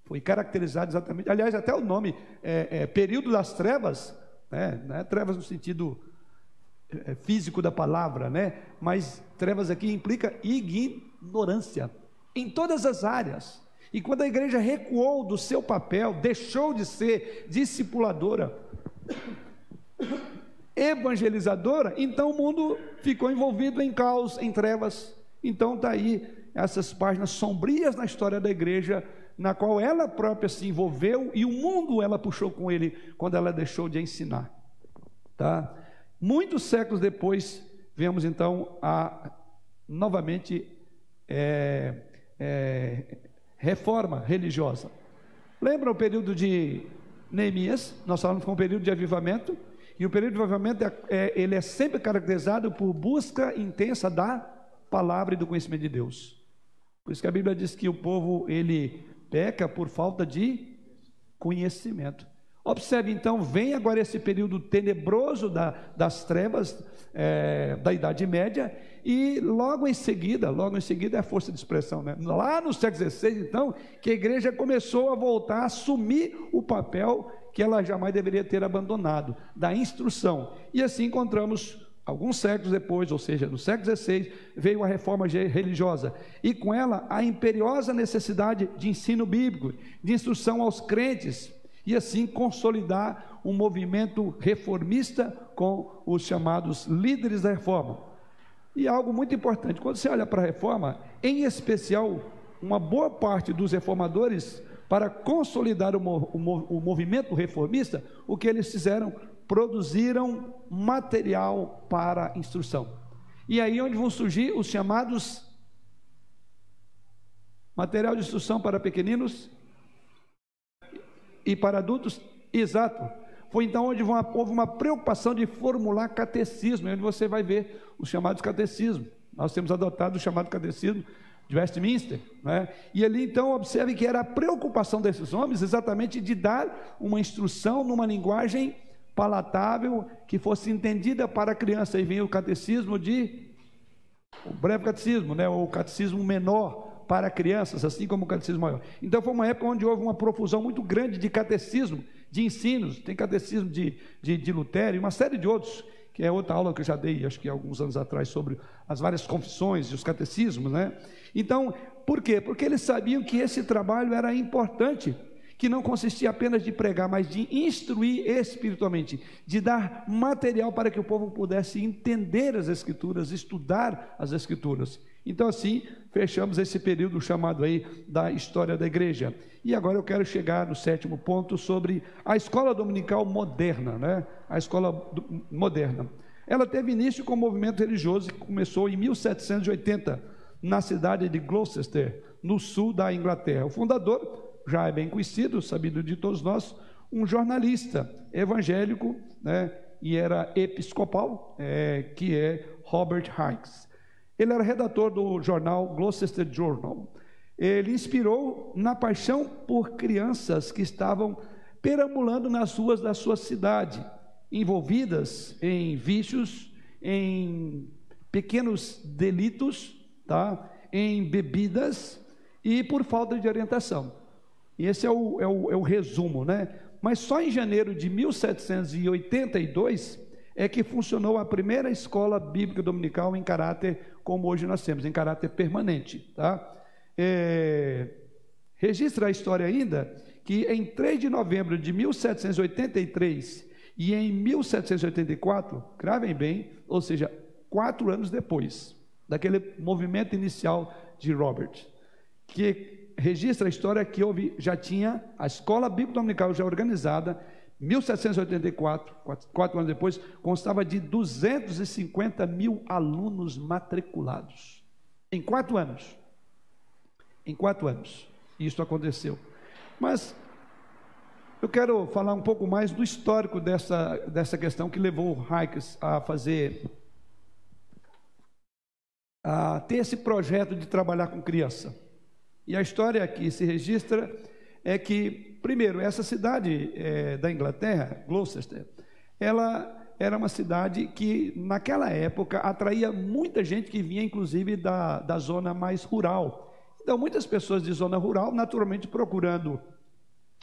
Foi caracterizado exatamente, aliás, até o nome é, é, período das trevas, né, é trevas no sentido é, físico da palavra, né? Mas trevas aqui implica ignorância em todas as áreas. E quando a igreja recuou do seu papel, deixou de ser discipuladora, evangelizadora, então o mundo ficou envolvido em caos, em trevas. Então está aí essas páginas sombrias na história da igreja, na qual ela própria se envolveu e o mundo ela puxou com ele quando ela deixou de ensinar. Tá? Muitos séculos depois, vemos então a novamente é, é, reforma religiosa. Lembra o período de Neemias? Nós falamos que foi um período de avivamento. E o período de avivamento é, é, ele é sempre caracterizado por busca intensa da palavra e do conhecimento de Deus. Por isso que a Bíblia diz que o povo ele peca por falta de conhecimento. Observe então, vem agora esse período tenebroso da, das trevas é, da Idade Média, e logo em seguida, logo em seguida é a força de expressão, né? Lá no século XVI, então, que a igreja começou a voltar a assumir o papel que ela jamais deveria ter abandonado, da instrução. E assim encontramos alguns séculos depois, ou seja, no século XVI, veio a reforma religiosa, e com ela a imperiosa necessidade de ensino bíblico, de instrução aos crentes, e assim consolidar um movimento reformista com os chamados líderes da reforma. E algo muito importante, quando você olha para a reforma, em especial, uma boa parte dos reformadores, para consolidar o, o, o movimento reformista, o que eles fizeram? Produziram material para instrução. E aí onde vão surgir os chamados material de instrução para pequeninos e para adultos? Exato. Foi então onde houve uma preocupação de formular catecismo, onde você vai ver os chamados catecismos. Nós temos adotado o chamado catecismo de Westminster, né? e ali então observe que era a preocupação desses homens exatamente de dar uma instrução numa linguagem palatável que fosse entendida para a criança. E vem o catecismo de o breve catecismo, né? o catecismo menor, para crianças, assim como o catecismo maior. Então foi uma época onde houve uma profusão muito grande de catecismo, de ensinos, tem catecismo de, de, de Lutero e uma série de outros, que é outra aula que eu já dei, acho que alguns anos atrás, sobre as várias confissões e os catecismos, né? Então, por quê? Porque eles sabiam que esse trabalho era importante que não consistia apenas de pregar, mas de instruir espiritualmente, de dar material para que o povo pudesse entender as Escrituras, estudar as Escrituras. Então, assim, fechamos esse período chamado aí da história da igreja. E agora eu quero chegar no sétimo ponto sobre a escola dominical moderna, né? A escola moderna. Ela teve início com um movimento religioso que começou em 1780, na cidade de Gloucester, no sul da Inglaterra. O fundador já é bem conhecido, sabido de todos nós, um jornalista evangélico, né, e era episcopal, é, que é Robert Hikes. Ele era redator do jornal Gloucester Journal. Ele inspirou na paixão por crianças que estavam perambulando nas ruas da sua cidade, envolvidas em vícios, em pequenos delitos, tá? em bebidas e por falta de orientação. E esse é o, é o, é o resumo, né? Mas só em janeiro de 1782 é que funcionou a primeira escola bíblica dominical em caráter, como hoje nós temos, em caráter permanente. Tá? É, registra a história ainda que em 3 de novembro de 1783 e em 1784, gravem bem, ou seja, quatro anos depois daquele movimento inicial de Robert, que registra a história que houve, já tinha a escola bíblica dominical já organizada, 1784, quatro, quatro anos depois, constava de 250 mil alunos matriculados. Em quatro anos. Em quatro anos. Isso aconteceu. Mas eu quero falar um pouco mais do histórico dessa, dessa questão que levou Hikes a fazer, a ter esse projeto de trabalhar com criança. E a história que se registra é que, primeiro, essa cidade é, da Inglaterra, Gloucester, ela era uma cidade que, naquela época, atraía muita gente que vinha, inclusive, da, da zona mais rural. Então, muitas pessoas de zona rural, naturalmente, procurando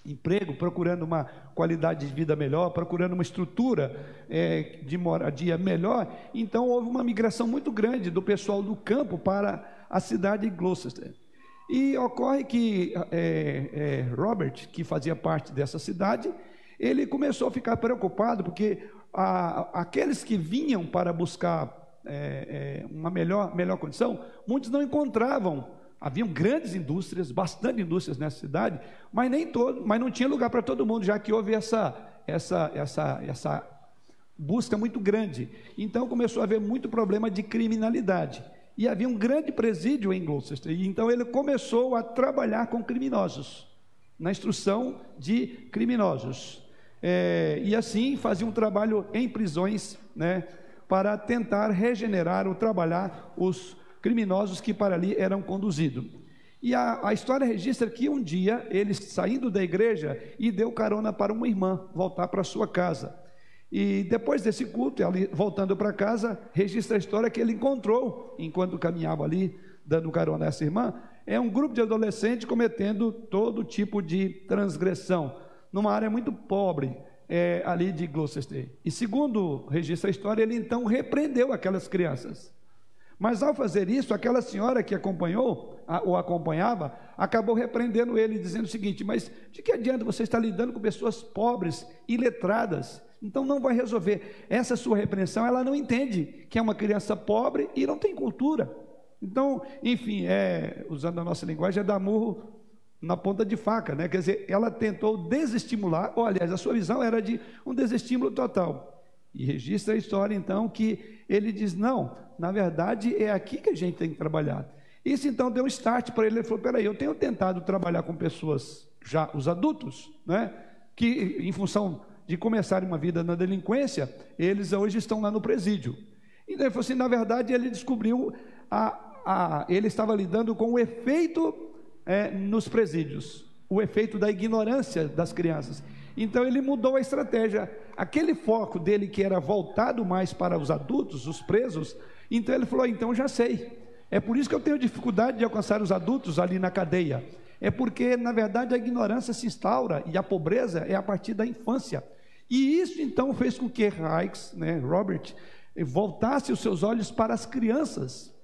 emprego, procurando uma qualidade de vida melhor, procurando uma estrutura é, de moradia melhor. Então, houve uma migração muito grande do pessoal do campo para a cidade de Gloucester. E ocorre que é, é, Robert, que fazia parte dessa cidade, ele começou a ficar preocupado porque a, aqueles que vinham para buscar é, é, uma melhor, melhor condição, muitos não encontravam. Haviam grandes indústrias, bastante indústrias nessa cidade, mas nem todo, mas não tinha lugar para todo mundo, já que houve essa, essa, essa, essa busca muito grande. Então começou a haver muito problema de criminalidade. E havia um grande presídio em Gloucester. E então ele começou a trabalhar com criminosos, na instrução de criminosos. É, e assim fazia um trabalho em prisões, né, para tentar regenerar ou trabalhar os criminosos que para ali eram conduzidos. E a, a, história registra que um dia ele saindo da igreja e deu carona para uma irmã voltar para sua casa. E depois desse culto, ali, voltando para casa, registra a história que ele encontrou enquanto caminhava ali, dando carona a essa irmã, é um grupo de adolescentes cometendo todo tipo de transgressão, numa área muito pobre é, ali de Gloucester. E segundo registra a história, ele então repreendeu aquelas crianças. Mas ao fazer isso, aquela senhora que acompanhou, ou acompanhava, acabou repreendendo ele, dizendo o seguinte: Mas de que adianta você estar lidando com pessoas pobres e letradas? Então não vai resolver. Essa sua repreensão, ela não entende que é uma criança pobre e não tem cultura. Então, enfim, é, usando a nossa linguagem, é dar murro na ponta de faca, né? Quer dizer, ela tentou desestimular, ou aliás, a sua visão era de um desestímulo total. E registra a história, então, que ele diz: não, na verdade é aqui que a gente tem que trabalhar. Isso então deu um start para ele. Ele falou: peraí, eu tenho tentado trabalhar com pessoas, já os adultos, né? Que em função de começarem uma vida na delinquência, eles hoje estão lá no presídio. Então ele falou assim: na verdade, ele descobriu, a, a, ele estava lidando com o efeito é, nos presídios, o efeito da ignorância das crianças. Então ele mudou a estratégia. Aquele foco dele que era voltado mais para os adultos, os presos, então ele falou: então já sei. É por isso que eu tenho dificuldade de alcançar os adultos ali na cadeia. É porque, na verdade, a ignorância se instaura e a pobreza é a partir da infância. E isso então fez com que Reich, né, Robert, voltasse os seus olhos para as crianças.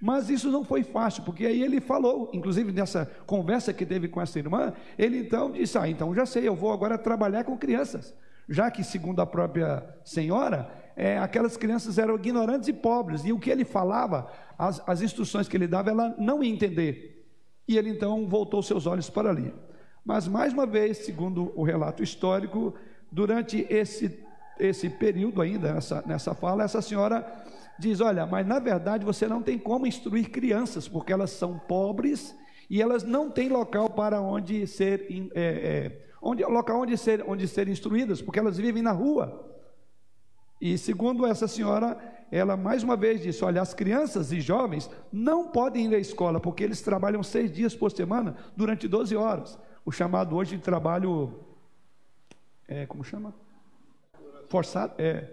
Mas isso não foi fácil, porque aí ele falou, inclusive nessa conversa que teve com essa irmã, ele então disse: Ah, então já sei, eu vou agora trabalhar com crianças. Já que, segundo a própria senhora, é, aquelas crianças eram ignorantes e pobres, e o que ele falava, as, as instruções que ele dava, ela não ia entender. E ele então voltou seus olhos para ali. Mas, mais uma vez, segundo o relato histórico, durante esse, esse período ainda, nessa, nessa fala, essa senhora diz: Olha, mas na verdade você não tem como instruir crianças, porque elas são pobres e elas não têm local para onde ser, é, é, onde, local onde ser, onde ser instruídas, porque elas vivem na rua. E segundo essa senhora, ela mais uma vez disse: Olha, as crianças e jovens não podem ir à escola, porque eles trabalham seis dias por semana durante 12 horas. O chamado hoje de trabalho é, como chama? Forçado, é,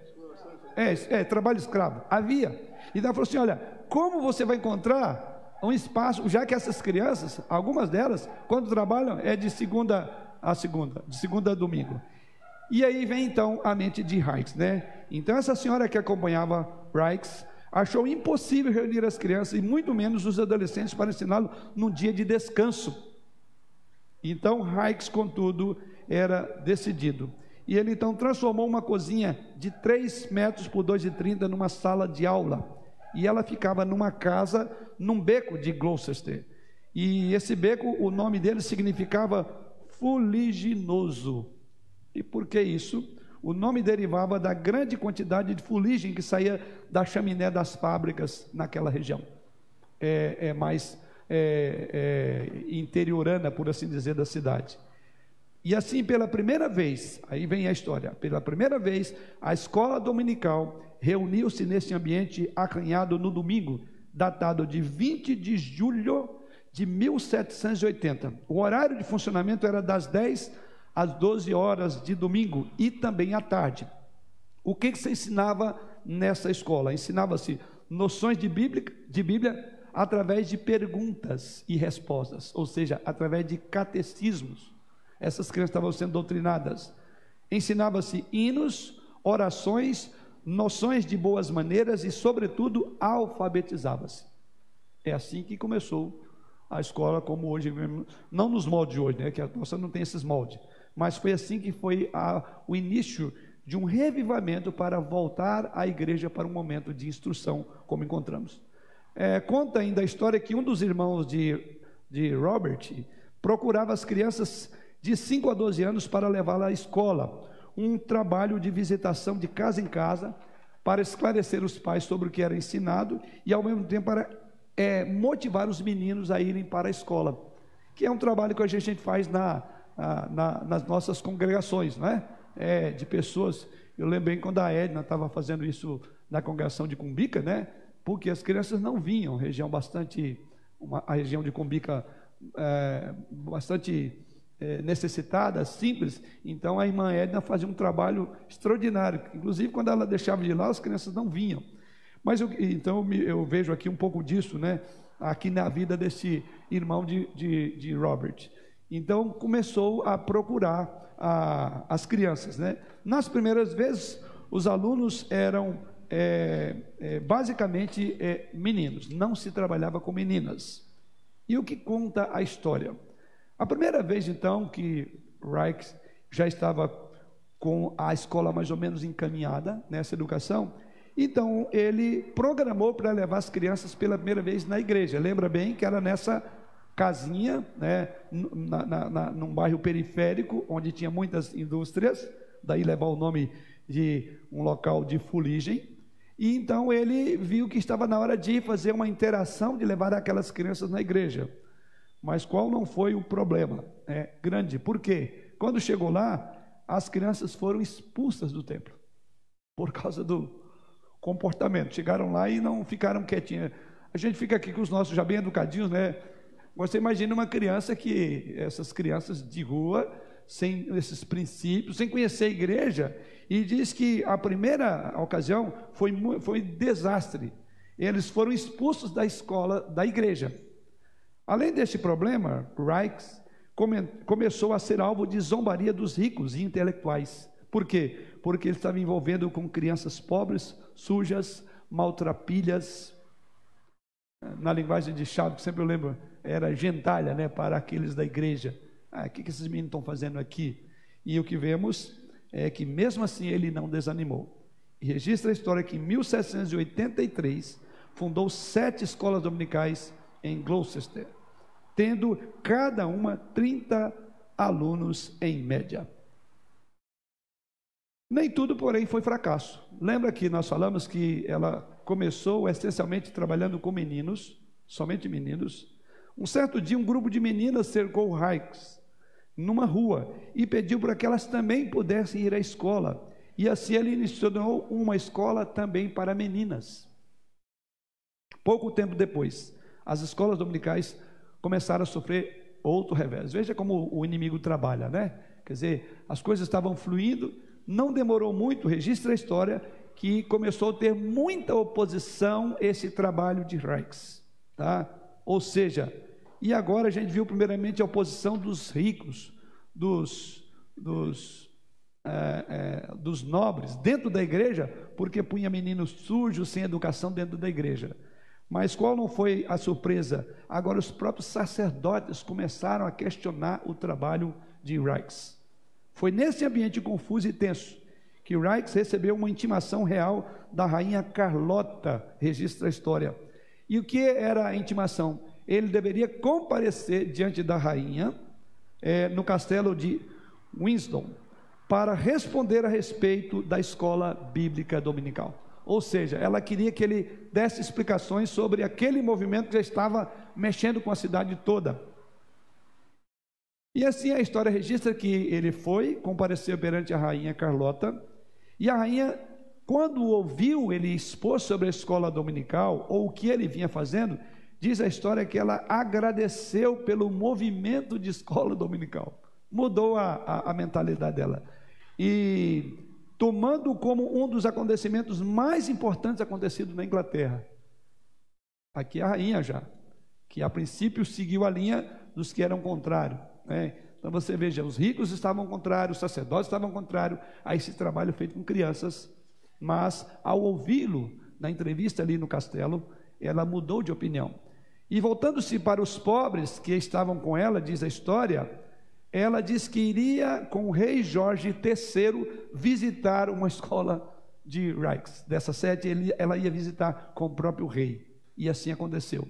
é, é, trabalho escravo. Havia. E ela falou assim: olha, como você vai encontrar um espaço, já que essas crianças, algumas delas, quando trabalham, é de segunda a segunda, de segunda a domingo. E aí vem então a mente de Reichs, né? Então essa senhora que acompanhava Reichs achou impossível reunir as crianças e muito menos os adolescentes para ensiná-lo num dia de descanso. Então Reichs, contudo, era decidido. E ele então transformou uma cozinha de 3 metros por 2,30 numa sala de aula. E ela ficava numa casa, num beco de Gloucester. E esse beco, o nome dele significava fuliginoso. E por que isso? O nome derivava da grande quantidade de fuligem que saía da chaminé das fábricas naquela região. É, é mais é, é, interiorana, por assim dizer, da cidade. E assim, pela primeira vez, aí vem a história, pela primeira vez, a escola dominical reuniu-se nesse ambiente acanhado no domingo, datado de 20 de julho de 1780. O horário de funcionamento era das 10 às 12 horas de domingo e também à tarde. O que, que se ensinava nessa escola? Ensinava-se noções de Bíblia, de Bíblia através de perguntas e respostas, ou seja, através de catecismos essas crianças estavam sendo doutrinadas. Ensinava-se hinos, orações, noções de boas maneiras e, sobretudo, alfabetizava-se. É assim que começou a escola, como hoje, não nos moldes de hoje, né, que a nossa não tem esses moldes, mas foi assim que foi a, o início de um revivamento para voltar à igreja para um momento de instrução, como encontramos. É, conta ainda a história que um dos irmãos de, de Robert procurava as crianças de 5 a 12 anos para levá-la à escola, um trabalho de visitação de casa em casa para esclarecer os pais sobre o que era ensinado e, ao mesmo tempo, para é, motivar os meninos a irem para a escola, que é um trabalho que a gente faz na, na, nas nossas congregações, não é? de pessoas. Eu lembrei quando a Edna estava fazendo isso na congregação de Cumbica, né? Porque as crianças não vinham, região bastante, uma, a região de Cumbica é, bastante é, necessitada, simples. Então a irmã Edna fazia um trabalho extraordinário. Inclusive, quando ela deixava de lá, as crianças não vinham. Mas eu, então eu vejo aqui um pouco disso, né? Aqui na vida desse irmão de, de, de Robert. Então começou a procurar a, as crianças, né? Nas primeiras vezes, os alunos eram é, é, basicamente é, meninos, não se trabalhava com meninas. E o que conta a história? A primeira vez, então, que Reich já estava com a escola mais ou menos encaminhada nessa educação, então ele programou para levar as crianças pela primeira vez na igreja. Lembra bem que era nessa casinha, né, na, na, na, num bairro periférico, onde tinha muitas indústrias, daí levar o nome de um local de fuligem. E então ele viu que estava na hora de fazer uma interação, de levar aquelas crianças na igreja. Mas qual não foi o problema? É grande. Por quê? Quando chegou lá, as crianças foram expulsas do templo por causa do comportamento. Chegaram lá e não ficaram quietinhas. A gente fica aqui com os nossos já bem educadinhos, né? Você imagina uma criança que essas crianças de rua, sem esses princípios, sem conhecer a igreja, e diz que a primeira ocasião foi foi desastre. Eles foram expulsos da escola, da igreja. Além deste problema, Reich come, começou a ser alvo de zombaria dos ricos e intelectuais. Por quê? Porque ele estava envolvendo com crianças pobres, sujas, maltrapilhas. Na linguagem de Chave, que sempre eu lembro, era gentalha né, para aqueles da igreja. Ah, o que, que esses meninos estão fazendo aqui? E o que vemos é que, mesmo assim, ele não desanimou. E registra a história que em 1783 fundou sete escolas dominicais em Gloucester tendo cada uma 30 alunos em média. Nem tudo, porém, foi fracasso. Lembra que nós falamos que ela começou essencialmente trabalhando com meninos, somente meninos. Um certo dia, um grupo de meninas cercou Hikes numa rua e pediu para que elas também pudessem ir à escola. E assim ele iniciou uma escola também para meninas. Pouco tempo depois, as escolas dominicais começaram a sofrer outro revés. Veja como o inimigo trabalha, né? Quer dizer, as coisas estavam fluindo, não demorou muito, registra a história, que começou a ter muita oposição esse trabalho de Rex, tá? Ou seja, e agora a gente viu primeiramente a oposição dos ricos, dos, dos, é, é, dos nobres dentro da igreja, porque punha meninos sujos, sem educação dentro da igreja. Mas qual não foi a surpresa? Agora os próprios sacerdotes começaram a questionar o trabalho de Reich. Foi nesse ambiente confuso e tenso que Reich recebeu uma intimação real da rainha Carlota, registra a história. E o que era a intimação? Ele deveria comparecer diante da rainha é, no castelo de Winston para responder a respeito da escola bíblica dominical. Ou seja, ela queria que ele desse explicações sobre aquele movimento que já estava mexendo com a cidade toda. E assim a história registra que ele foi, compareceu perante a rainha Carlota, e a rainha, quando ouviu ele expor sobre a escola dominical, ou o que ele vinha fazendo, diz a história que ela agradeceu pelo movimento de escola dominical. Mudou a, a, a mentalidade dela. E tomando como um dos acontecimentos mais importantes acontecidos na Inglaterra. Aqui é a rainha já, que a princípio seguiu a linha dos que eram contrários. Né? Então você veja, os ricos estavam contrários, os sacerdotes estavam contrários a esse trabalho feito com crianças, mas ao ouvi-lo na entrevista ali no castelo, ela mudou de opinião. E voltando-se para os pobres que estavam com ela, diz a história, ela diz que iria com o rei Jorge III visitar uma escola de Reichs. Dessa ele, ela ia visitar com o próprio rei. E assim aconteceu.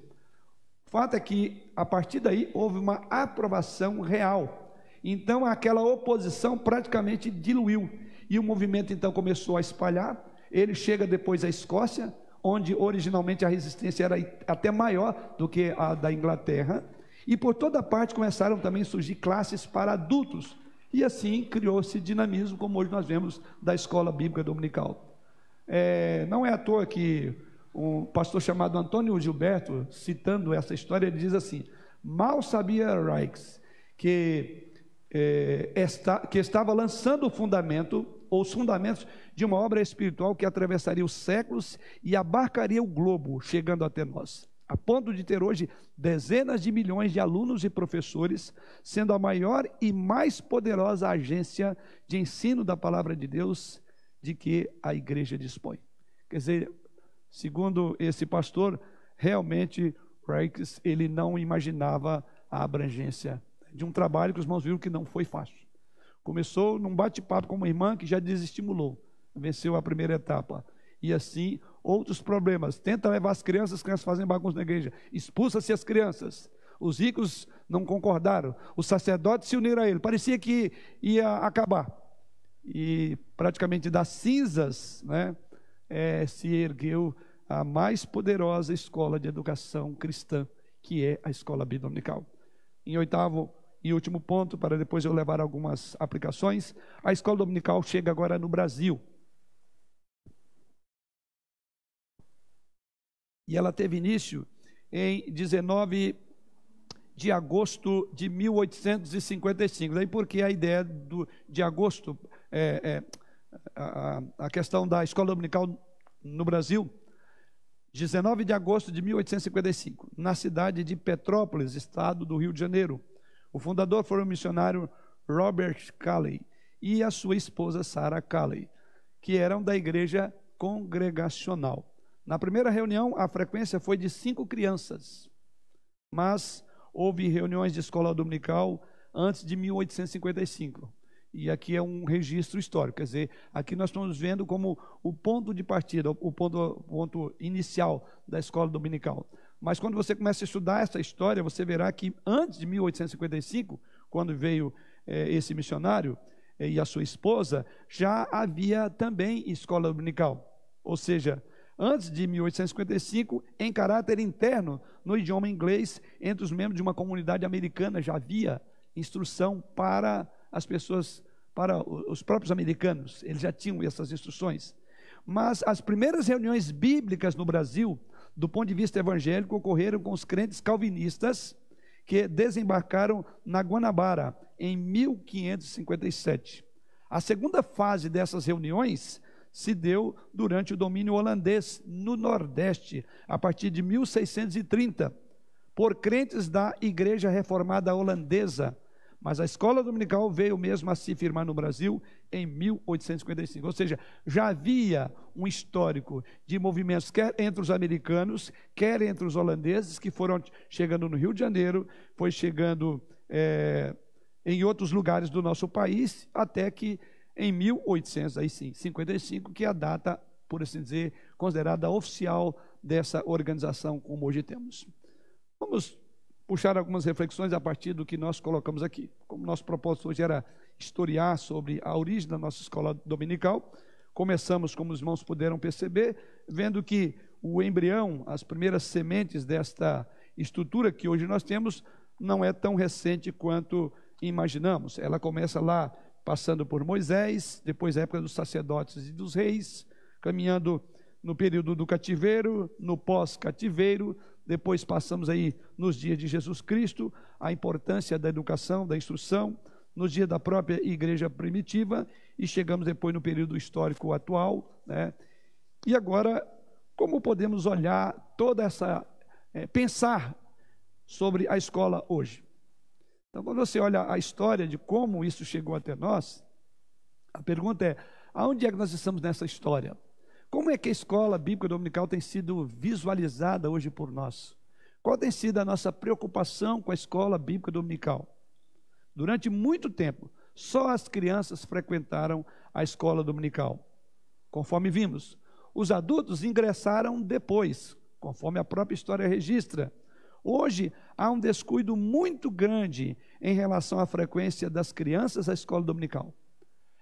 O fato é que, a partir daí, houve uma aprovação real. Então, aquela oposição praticamente diluiu. E o movimento, então, começou a espalhar. Ele chega depois à Escócia, onde originalmente a resistência era até maior do que a da Inglaterra. E por toda parte começaram também a surgir classes para adultos. E assim criou-se dinamismo, como hoje nós vemos da escola bíblica dominical. É, não é à toa que um pastor chamado Antônio Gilberto, citando essa história, ele diz assim: Mal sabia Reichs que, é, esta, que estava lançando o fundamento, os fundamentos, de uma obra espiritual que atravessaria os séculos e abarcaria o globo, chegando até nós a ponto de ter hoje dezenas de milhões de alunos e professores, sendo a maior e mais poderosa agência de ensino da palavra de Deus de que a igreja dispõe. Quer dizer, segundo esse pastor, realmente Reichs, ele não imaginava a abrangência de um trabalho que os irmãos viram que não foi fácil. Começou num bate-papo com uma irmã que já desestimulou, venceu a primeira etapa. E assim outros problemas. Tenta levar as crianças, as crianças fazem bagunça na igreja. Expulsa-se as crianças. Os ricos não concordaram. Os sacerdotes se uniram a ele. Parecia que ia acabar. E praticamente das cinzas né, é, se ergueu a mais poderosa escola de educação cristã, que é a escola bidominical. Em oitavo e último ponto, para depois eu levar algumas aplicações, a escola dominical chega agora no Brasil. e ela teve início em 19 de agosto de 1855. Daí porque a ideia do, de agosto, é, é, a, a questão da escola dominical no Brasil, 19 de agosto de 1855, na cidade de Petrópolis, estado do Rio de Janeiro. O fundador foi o missionário Robert Calley e a sua esposa Sarah Calley, que eram da igreja congregacional. Na primeira reunião, a frequência foi de cinco crianças, mas houve reuniões de escola dominical antes de 1855. E aqui é um registro histórico, quer dizer, aqui nós estamos vendo como o ponto de partida, o ponto, o ponto inicial da escola dominical. Mas quando você começa a estudar essa história, você verá que antes de 1855, quando veio é, esse missionário é, e a sua esposa, já havia também escola dominical. Ou seja, antes de 1855, em caráter interno, no idioma inglês, entre os membros de uma comunidade americana já havia instrução para as pessoas, para os próprios americanos, eles já tinham essas instruções. Mas as primeiras reuniões bíblicas no Brasil, do ponto de vista evangélico, ocorreram com os crentes calvinistas que desembarcaram na Guanabara em 1557. A segunda fase dessas reuniões se deu durante o domínio holandês no Nordeste, a partir de 1630, por crentes da Igreja Reformada Holandesa. Mas a escola dominical veio mesmo a se firmar no Brasil em 1855. Ou seja, já havia um histórico de movimentos, quer entre os americanos, quer entre os holandeses, que foram chegando no Rio de Janeiro, foi chegando é, em outros lugares do nosso país, até que em 1855, que é a data, por assim dizer, considerada oficial dessa organização como hoje temos. Vamos puxar algumas reflexões a partir do que nós colocamos aqui. Como nosso propósito hoje era historiar sobre a origem da nossa escola dominical, começamos, como os irmãos puderam perceber, vendo que o embrião, as primeiras sementes desta estrutura que hoje nós temos, não é tão recente quanto imaginamos. Ela começa lá passando por Moisés, depois a época dos sacerdotes e dos reis, caminhando no período do cativeiro, no pós-cativeiro, depois passamos aí nos dias de Jesus Cristo, a importância da educação, da instrução, nos dias da própria igreja primitiva, e chegamos depois no período histórico atual, né? E agora, como podemos olhar toda essa, é, pensar sobre a escola hoje? Então, quando você olha a história de como isso chegou até nós, a pergunta é: aonde é que nós estamos nessa história? Como é que a escola bíblica dominical tem sido visualizada hoje por nós? Qual tem sido a nossa preocupação com a escola bíblica dominical? Durante muito tempo, só as crianças frequentaram a escola dominical. Conforme vimos, os adultos ingressaram depois, conforme a própria história registra. Hoje há um descuido muito grande em relação à frequência das crianças à escola dominical.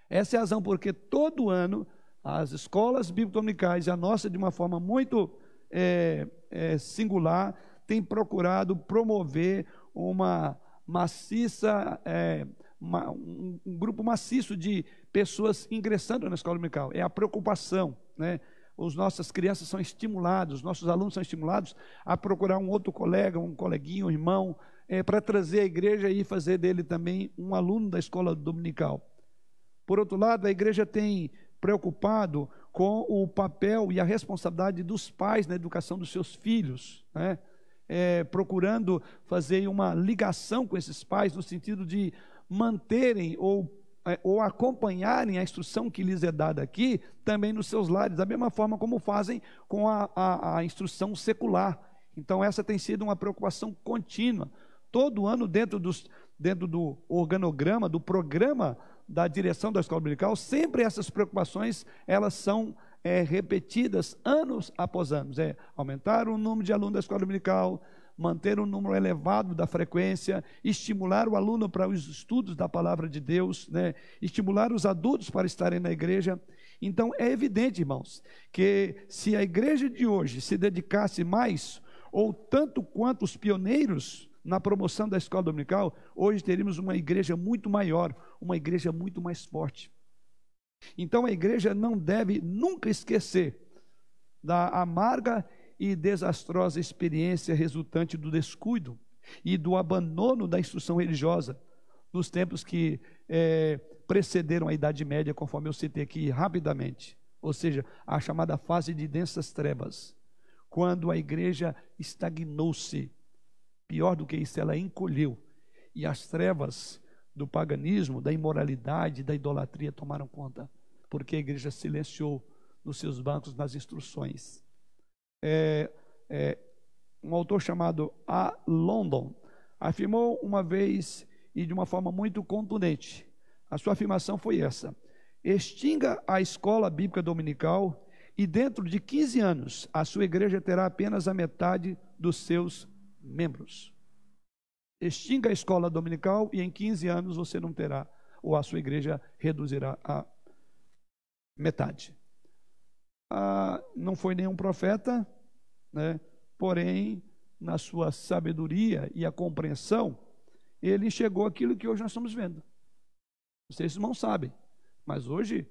Essa é a razão porque todo ano as escolas bíblico-dominicais, a nossa de uma forma muito é, é, singular, tem procurado promover uma maciça, é, uma, um, um, grupo maciço de pessoas ingressando na escola dominical. É a preocupação, né? Os nossas crianças são estimulados, os nossos alunos são estimulados a procurar um outro colega, um coleguinho, um irmão, é, para trazer à igreja e fazer dele também um aluno da escola dominical. Por outro lado, a igreja tem preocupado com o papel e a responsabilidade dos pais na educação dos seus filhos, né? É, procurando fazer uma ligação com esses pais no sentido de manterem ou, é, ou acompanharem a instrução que lhes é dada aqui também nos seus lares, da mesma forma como fazem com a, a, a instrução secular. Então, essa tem sido uma preocupação contínua. Todo ano, dentro, dos, dentro do organograma, do programa da direção da escola dominical, sempre essas preocupações elas são é, repetidas anos após anos. É aumentar o número de alunos da escola dominical, manter um número elevado da frequência, estimular o aluno para os estudos da palavra de Deus, né? estimular os adultos para estarem na igreja. Então é evidente, irmãos, que se a igreja de hoje se dedicasse mais, ou tanto quanto os pioneiros na promoção da escola dominical, hoje teríamos uma igreja muito maior, uma igreja muito mais forte. Então a igreja não deve nunca esquecer da amarga e desastrosa experiência resultante do descuido e do abandono da instrução religiosa nos tempos que é, precederam a Idade Média, conforme eu citei aqui rapidamente, ou seja, a chamada fase de densas trevas, quando a igreja estagnou-se Pior do que isso, ela encolheu. E as trevas do paganismo, da imoralidade, da idolatria tomaram conta, porque a igreja silenciou nos seus bancos nas instruções. É, é, um autor chamado A. London afirmou uma vez e de uma forma muito contundente. A sua afirmação foi essa: extinga a escola bíblica dominical e dentro de 15 anos a sua igreja terá apenas a metade dos seus membros. Extinga a escola dominical e em 15 anos você não terá, ou a sua igreja reduzirá a metade. Ah, não foi nenhum profeta, né? porém, na sua sabedoria e a compreensão, ele chegou àquilo que hoje nós estamos vendo. Vocês não sabem, mas hoje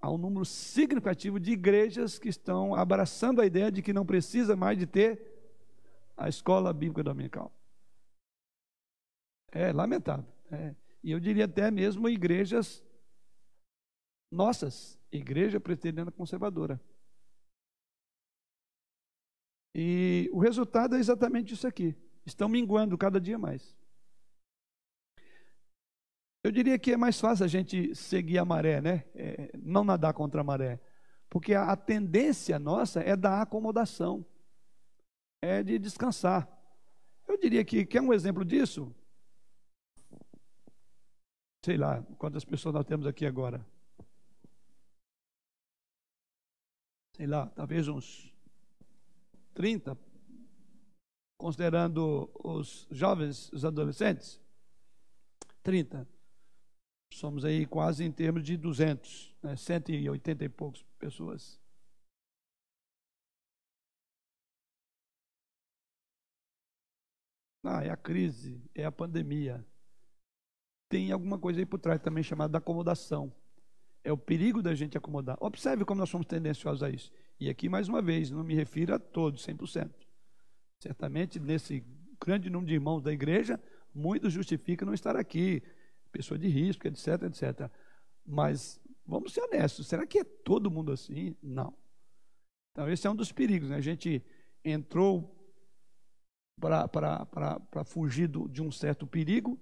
há um número significativo de igrejas que estão abraçando a ideia de que não precisa mais de ter a escola bíblica dominical. É lamentável. É. E eu diria até mesmo igrejas nossas, igreja presbiteriana conservadora. E o resultado é exatamente isso aqui. Estão minguando cada dia mais. Eu diria que é mais fácil a gente seguir a maré, né? É, não nadar contra a maré. Porque a, a tendência nossa é da acomodação é de descansar. Eu diria que quer um exemplo disso? Sei lá, quantas pessoas nós temos aqui agora? Sei lá, talvez uns 30, considerando os jovens, os adolescentes. 30. Somos aí quase em termos de 200, né, 180 e poucos pessoas. Ah, é a crise, é a pandemia. Tem alguma coisa aí por trás também chamada acomodação. É o perigo da gente acomodar. Observe como nós somos tendenciosos a isso. E aqui, mais uma vez, não me refiro a todos, 100%. Certamente, nesse grande número de irmãos da igreja, muitos justificam não estar aqui, pessoa de risco, etc, etc. Mas, vamos ser honestos, será que é todo mundo assim? Não. Então, esse é um dos perigos. Né? A gente entrou para fugir do, de um certo perigo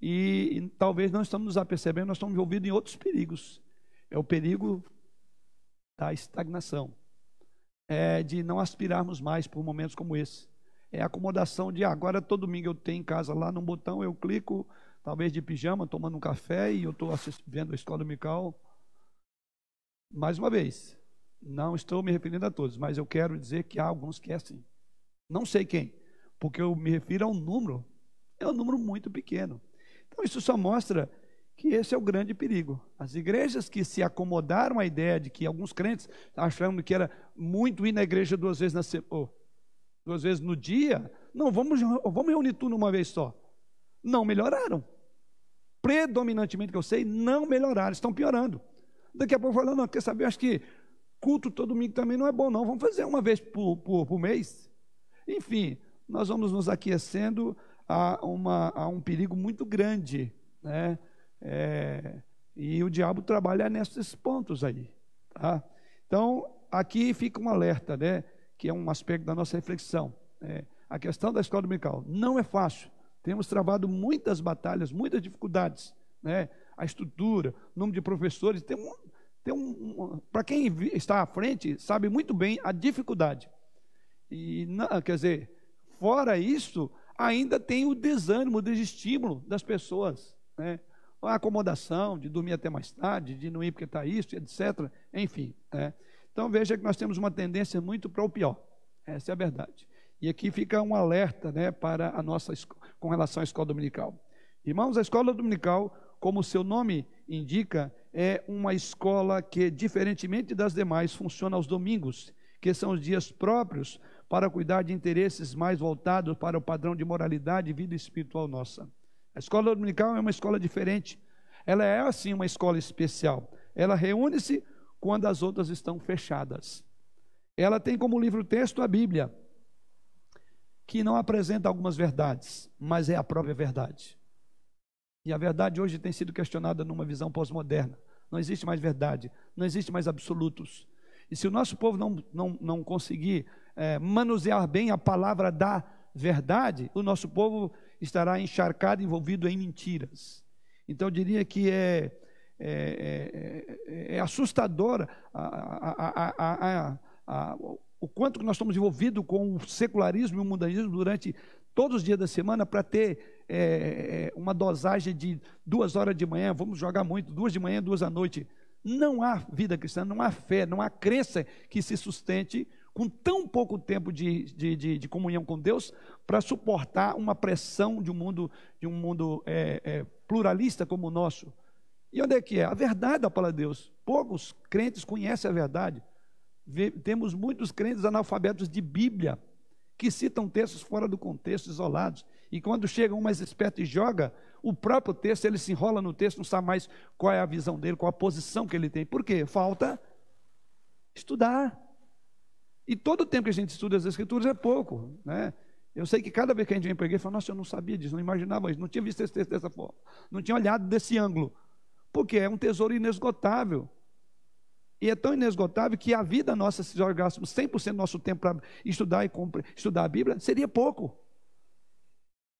e, e, talvez não estamos nos apercebendo, nós estamos envolvidos em outros perigos. É o perigo da estagnação, é de não aspirarmos mais por momentos como esse, é acomodação de agora todo domingo eu tenho em casa lá no botão, eu clico, talvez de pijama, tomando um café e eu estou vendo a escola dominical. Mais uma vez, não estou me referindo a todos, mas eu quero dizer que há alguns que é assim. Não sei quem, porque eu me refiro a um número, é um número muito pequeno. Então isso só mostra que esse é o grande perigo. As igrejas que se acomodaram à ideia de que alguns crentes achando que era muito ir na igreja duas vezes na semana, duas vezes no dia, não, vamos, vamos reunir tudo uma vez só. Não melhoraram. Predominantemente que eu sei, não melhoraram, estão piorando. Daqui a pouco falando, não, quer saber, acho que culto todo domingo também não é bom, não. Vamos fazer uma vez por, por, por mês. Enfim, nós vamos nos aquecendo a, uma, a um perigo muito grande, né? É, e o diabo trabalha nesses pontos aí. Tá? Então, aqui fica um alerta, né? que é um aspecto da nossa reflexão. É, a questão da escola dominical não é fácil. Temos travado muitas batalhas, muitas dificuldades. Né? A estrutura, o número de professores. Tem um, tem um, um Para quem está à frente, sabe muito bem a dificuldade. E, não, quer dizer, fora isso, ainda tem o desânimo, o desestímulo das pessoas. Né? a acomodação, de dormir até mais tarde, de não ir porque está isso, etc. Enfim. Né? Então veja que nós temos uma tendência muito para o pior. Essa é a verdade. E aqui fica um alerta né, para a nossa com relação à escola dominical. Irmãos, a escola dominical, como o seu nome indica, é uma escola que, diferentemente das demais, funciona aos domingos, que são os dias próprios para cuidar de interesses mais voltados para o padrão de moralidade e vida espiritual nossa. A escola dominical é uma escola diferente. Ela é, assim, uma escola especial. Ela reúne-se quando as outras estão fechadas. Ela tem como livro-texto a Bíblia, que não apresenta algumas verdades, mas é a própria verdade. E a verdade hoje tem sido questionada numa visão pós-moderna. Não existe mais verdade, não existe mais absolutos. E se o nosso povo não, não, não conseguir é, manusear bem a palavra da verdade, o nosso povo estará encharcado, envolvido em mentiras. Então eu diria que é, é, é, é assustador a, a, a, o quanto que nós estamos envolvidos com o secularismo e o mundanismo durante todos os dias da semana para ter é, uma dosagem de duas horas de manhã, vamos jogar muito, duas de manhã, duas à noite. Não há vida cristã, não há fé, não há crença que se sustente com tão pouco tempo de, de, de, de comunhão com Deus para suportar uma pressão de um mundo, de um mundo é, é, pluralista como o nosso. E onde é que é? A verdade da palavra de Deus. Poucos crentes conhecem a verdade. temos muitos crentes analfabetos de Bíblia que citam textos fora do contexto, isolados. E quando chega um mais esperto e joga, o próprio texto, ele se enrola no texto, não sabe mais qual é a visão dele, qual a posição que ele tem. Por quê? Falta estudar. E todo o tempo que a gente estuda as Escrituras é pouco. Né? Eu sei que cada vez que a gente vem para a igreja, fala, nossa, eu não sabia disso, não imaginava isso, não tinha visto esse texto dessa forma, não tinha olhado desse ângulo. Porque é um tesouro inesgotável. E é tão inesgotável que a vida nossa, se jogássemos 100% do nosso tempo para estudar, e estudar a Bíblia, seria pouco.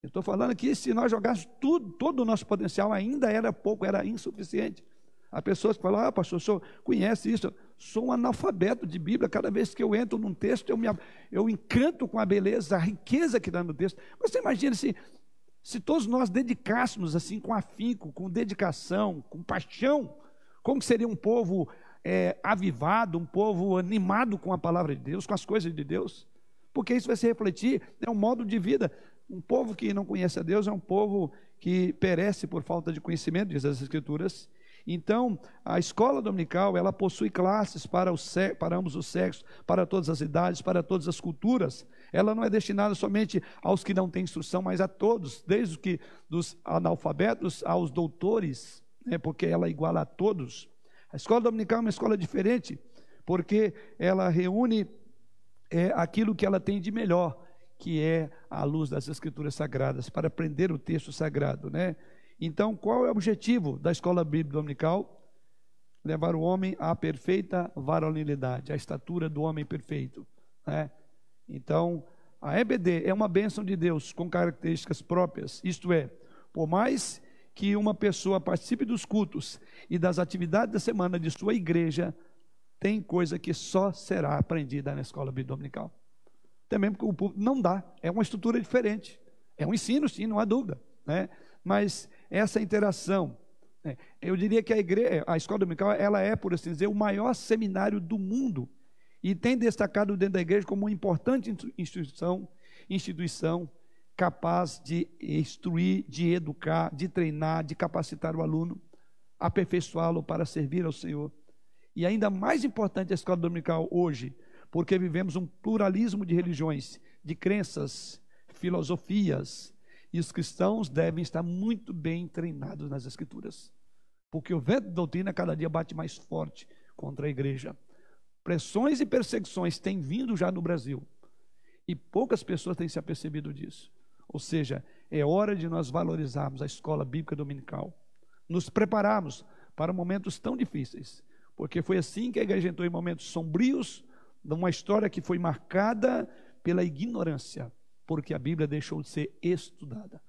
Eu estou falando aqui, se nós jogássemos tudo, todo o nosso potencial, ainda era pouco, era insuficiente. Há pessoas que falam, ah, pastor, o senhor conhece isso? Sou um analfabeto de Bíblia. Cada vez que eu entro num texto, eu me eu encanto com a beleza, a riqueza que dá no texto. Mas você imagina se, se todos nós dedicássemos assim com afinco, com dedicação, com paixão, como seria um povo é, avivado, um povo animado com a palavra de Deus, com as coisas de Deus? Porque isso vai se refletir, é um modo de vida. Um povo que não conhece a Deus é um povo que perece por falta de conhecimento, diz as Escrituras, então, a escola dominical, ela possui classes para, os, para ambos os sexos, para todas as idades, para todas as culturas. Ela não é destinada somente aos que não têm instrução, mas a todos, desde que dos analfabetos aos doutores, né, porque ela iguala a todos. A escola dominical é uma escola diferente, porque ela reúne é, aquilo que ela tem de melhor, que é a luz das escrituras sagradas, para aprender o texto sagrado, né? Então, qual é o objetivo da escola bíblica dominical? Levar o homem à perfeita varonilidade, à estatura do homem perfeito. Né? Então, a EBD é uma bênção de Deus com características próprias, isto é, por mais que uma pessoa participe dos cultos e das atividades da semana de sua igreja, tem coisa que só será aprendida na escola bíblica dominical. Mesmo porque o púlpito não dá, é uma estrutura diferente. É um ensino, sim, não há dúvida. Né? Mas essa interação, né? eu diria que a, igreja, a escola dominical ela é, por assim dizer, o maior seminário do mundo e tem destacado dentro da igreja como uma importante instituição, instituição capaz de instruir, de educar, de treinar, de capacitar o aluno, aperfeiçoá-lo para servir ao Senhor. E ainda mais importante a escola dominical hoje, porque vivemos um pluralismo de religiões, de crenças, filosofias, e os cristãos devem estar muito bem treinados nas Escrituras, porque o vento de doutrina cada dia bate mais forte contra a igreja. Pressões e perseguições têm vindo já no Brasil, e poucas pessoas têm se apercebido disso. Ou seja, é hora de nós valorizarmos a escola bíblica dominical, nos prepararmos para momentos tão difíceis, porque foi assim que a igreja entrou em momentos sombrios, numa história que foi marcada pela ignorância, porque a Bíblia deixou de ser estudada.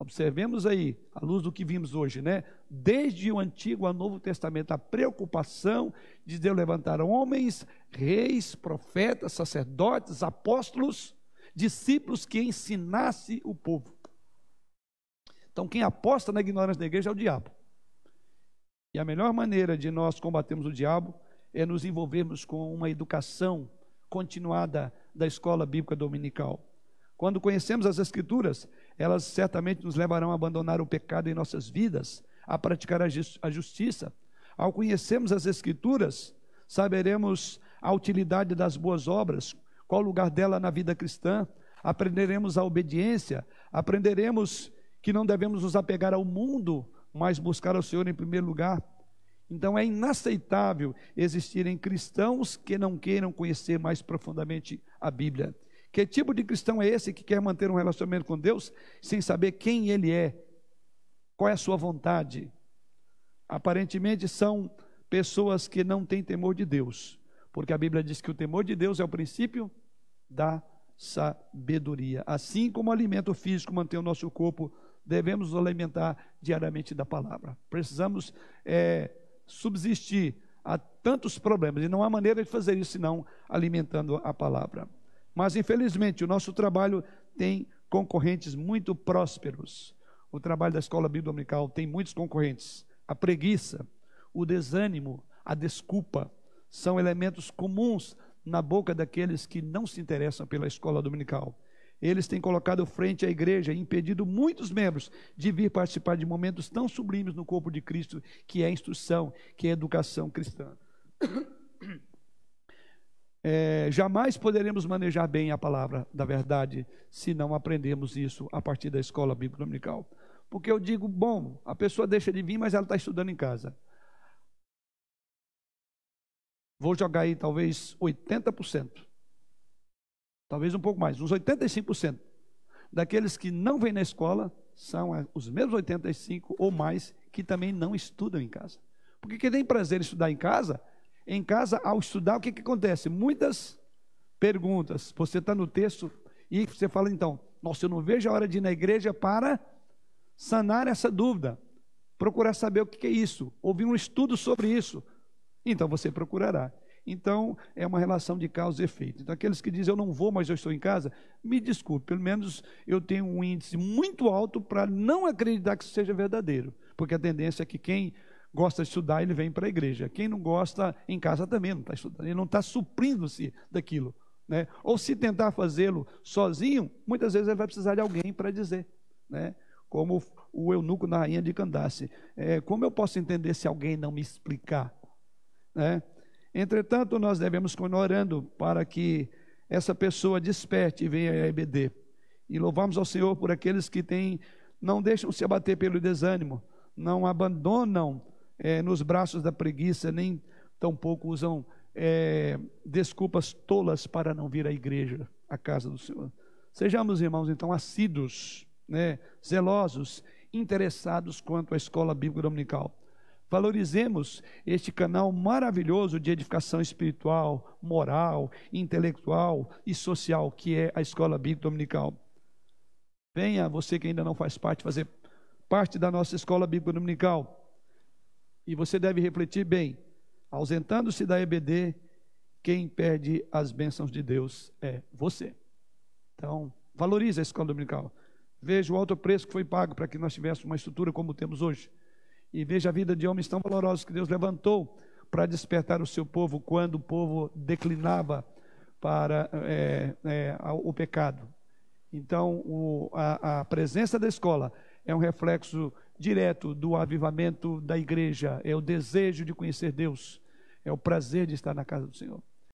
Observemos aí, à luz do que vimos hoje, né? Desde o Antigo ao Novo Testamento, a preocupação de Deus levantar homens, reis, profetas, sacerdotes, apóstolos, discípulos que ensinasse o povo. Então, quem aposta na ignorância da igreja é o diabo. E a melhor maneira de nós combatermos o diabo é nos envolvermos com uma educação continuada da escola bíblica dominical. Quando conhecemos as Escrituras, elas certamente nos levarão a abandonar o pecado em nossas vidas, a praticar a justiça. Ao conhecermos as Escrituras, saberemos a utilidade das boas obras, qual o lugar dela na vida cristã, aprenderemos a obediência, aprenderemos que não devemos nos apegar ao mundo, mas buscar ao Senhor em primeiro lugar. Então é inaceitável existirem cristãos que não queiram conhecer mais profundamente a Bíblia. Que tipo de cristão é esse que quer manter um relacionamento com Deus sem saber quem ele é? Qual é a sua vontade? Aparentemente são pessoas que não têm temor de Deus, porque a Bíblia diz que o temor de Deus é o princípio da sabedoria. Assim como o alimento físico mantém o nosso corpo, devemos nos alimentar diariamente da palavra. Precisamos é, subsistir a tantos problemas, e não há maneira de fazer isso senão alimentando a palavra. Mas, infelizmente, o nosso trabalho tem concorrentes muito prósperos. O trabalho da escola bíblica dominical tem muitos concorrentes. A preguiça, o desânimo, a desculpa, são elementos comuns na boca daqueles que não se interessam pela escola dominical. Eles têm colocado frente à igreja e impedido muitos membros de vir participar de momentos tão sublimes no corpo de Cristo, que é a instrução, que é a educação cristã. É, jamais poderemos manejar bem a palavra da verdade se não aprendemos isso a partir da escola bíblica dominical. Porque eu digo, bom, a pessoa deixa de vir, mas ela está estudando em casa. Vou jogar aí talvez 80%. Talvez um pouco mais, uns 85% daqueles que não vêm na escola são os mesmos 85 ou mais que também não estudam em casa. Porque quem tem prazer em estudar em casa, em casa, ao estudar, o que, que acontece? Muitas perguntas. Você está no texto e você fala, então, nossa, eu não vejo a hora de ir na igreja para sanar essa dúvida, procurar saber o que, é isso, ouvir um estudo sobre isso. Então você procurará. Então, é uma relação de causa e efeito. Então, aqueles que dizem eu não vou, mas eu estou em casa, me desculpe, pelo menos eu tenho um índice muito alto para não acreditar que isso seja verdadeiro. Porque a tendência é que quem gosta de estudar, ele vem para a igreja. Quem não gosta, em casa também não está estudando. Ele não está suprindo-se daquilo. Né? Ou se tentar fazê-lo sozinho, muitas vezes ele vai precisar de alguém para dizer. Né? Como o eunuco na rainha de Candace. É, como eu posso entender se alguém não me explicar? Né? Entretanto, nós devemos continuar orando para que essa pessoa desperte e venha a EBD. E louvamos ao Senhor por aqueles que têm, não deixam se abater pelo desânimo, não abandonam é, nos braços da preguiça, nem tampouco usam é, desculpas tolas para não vir à igreja, à casa do Senhor. Sejamos, irmãos, então, assíduos, né, zelosos, interessados quanto à escola bíblica dominical. Valorizemos este canal maravilhoso de edificação espiritual, moral, intelectual e social que é a Escola Bíblica Dominical. Venha, você que ainda não faz parte, fazer parte da nossa Escola Bíblica Dominical. E você deve refletir bem: ausentando-se da EBD, quem perde as bênçãos de Deus é você. Então, valorize a escola dominical. Veja o alto preço que foi pago para que nós tivéssemos uma estrutura como temos hoje. E veja a vida de homens tão valorosos que Deus levantou para despertar o seu povo quando o povo declinava para é, é, o pecado. Então, o, a, a presença da escola é um reflexo direto do avivamento da igreja, é o desejo de conhecer Deus, é o prazer de estar na casa do Senhor.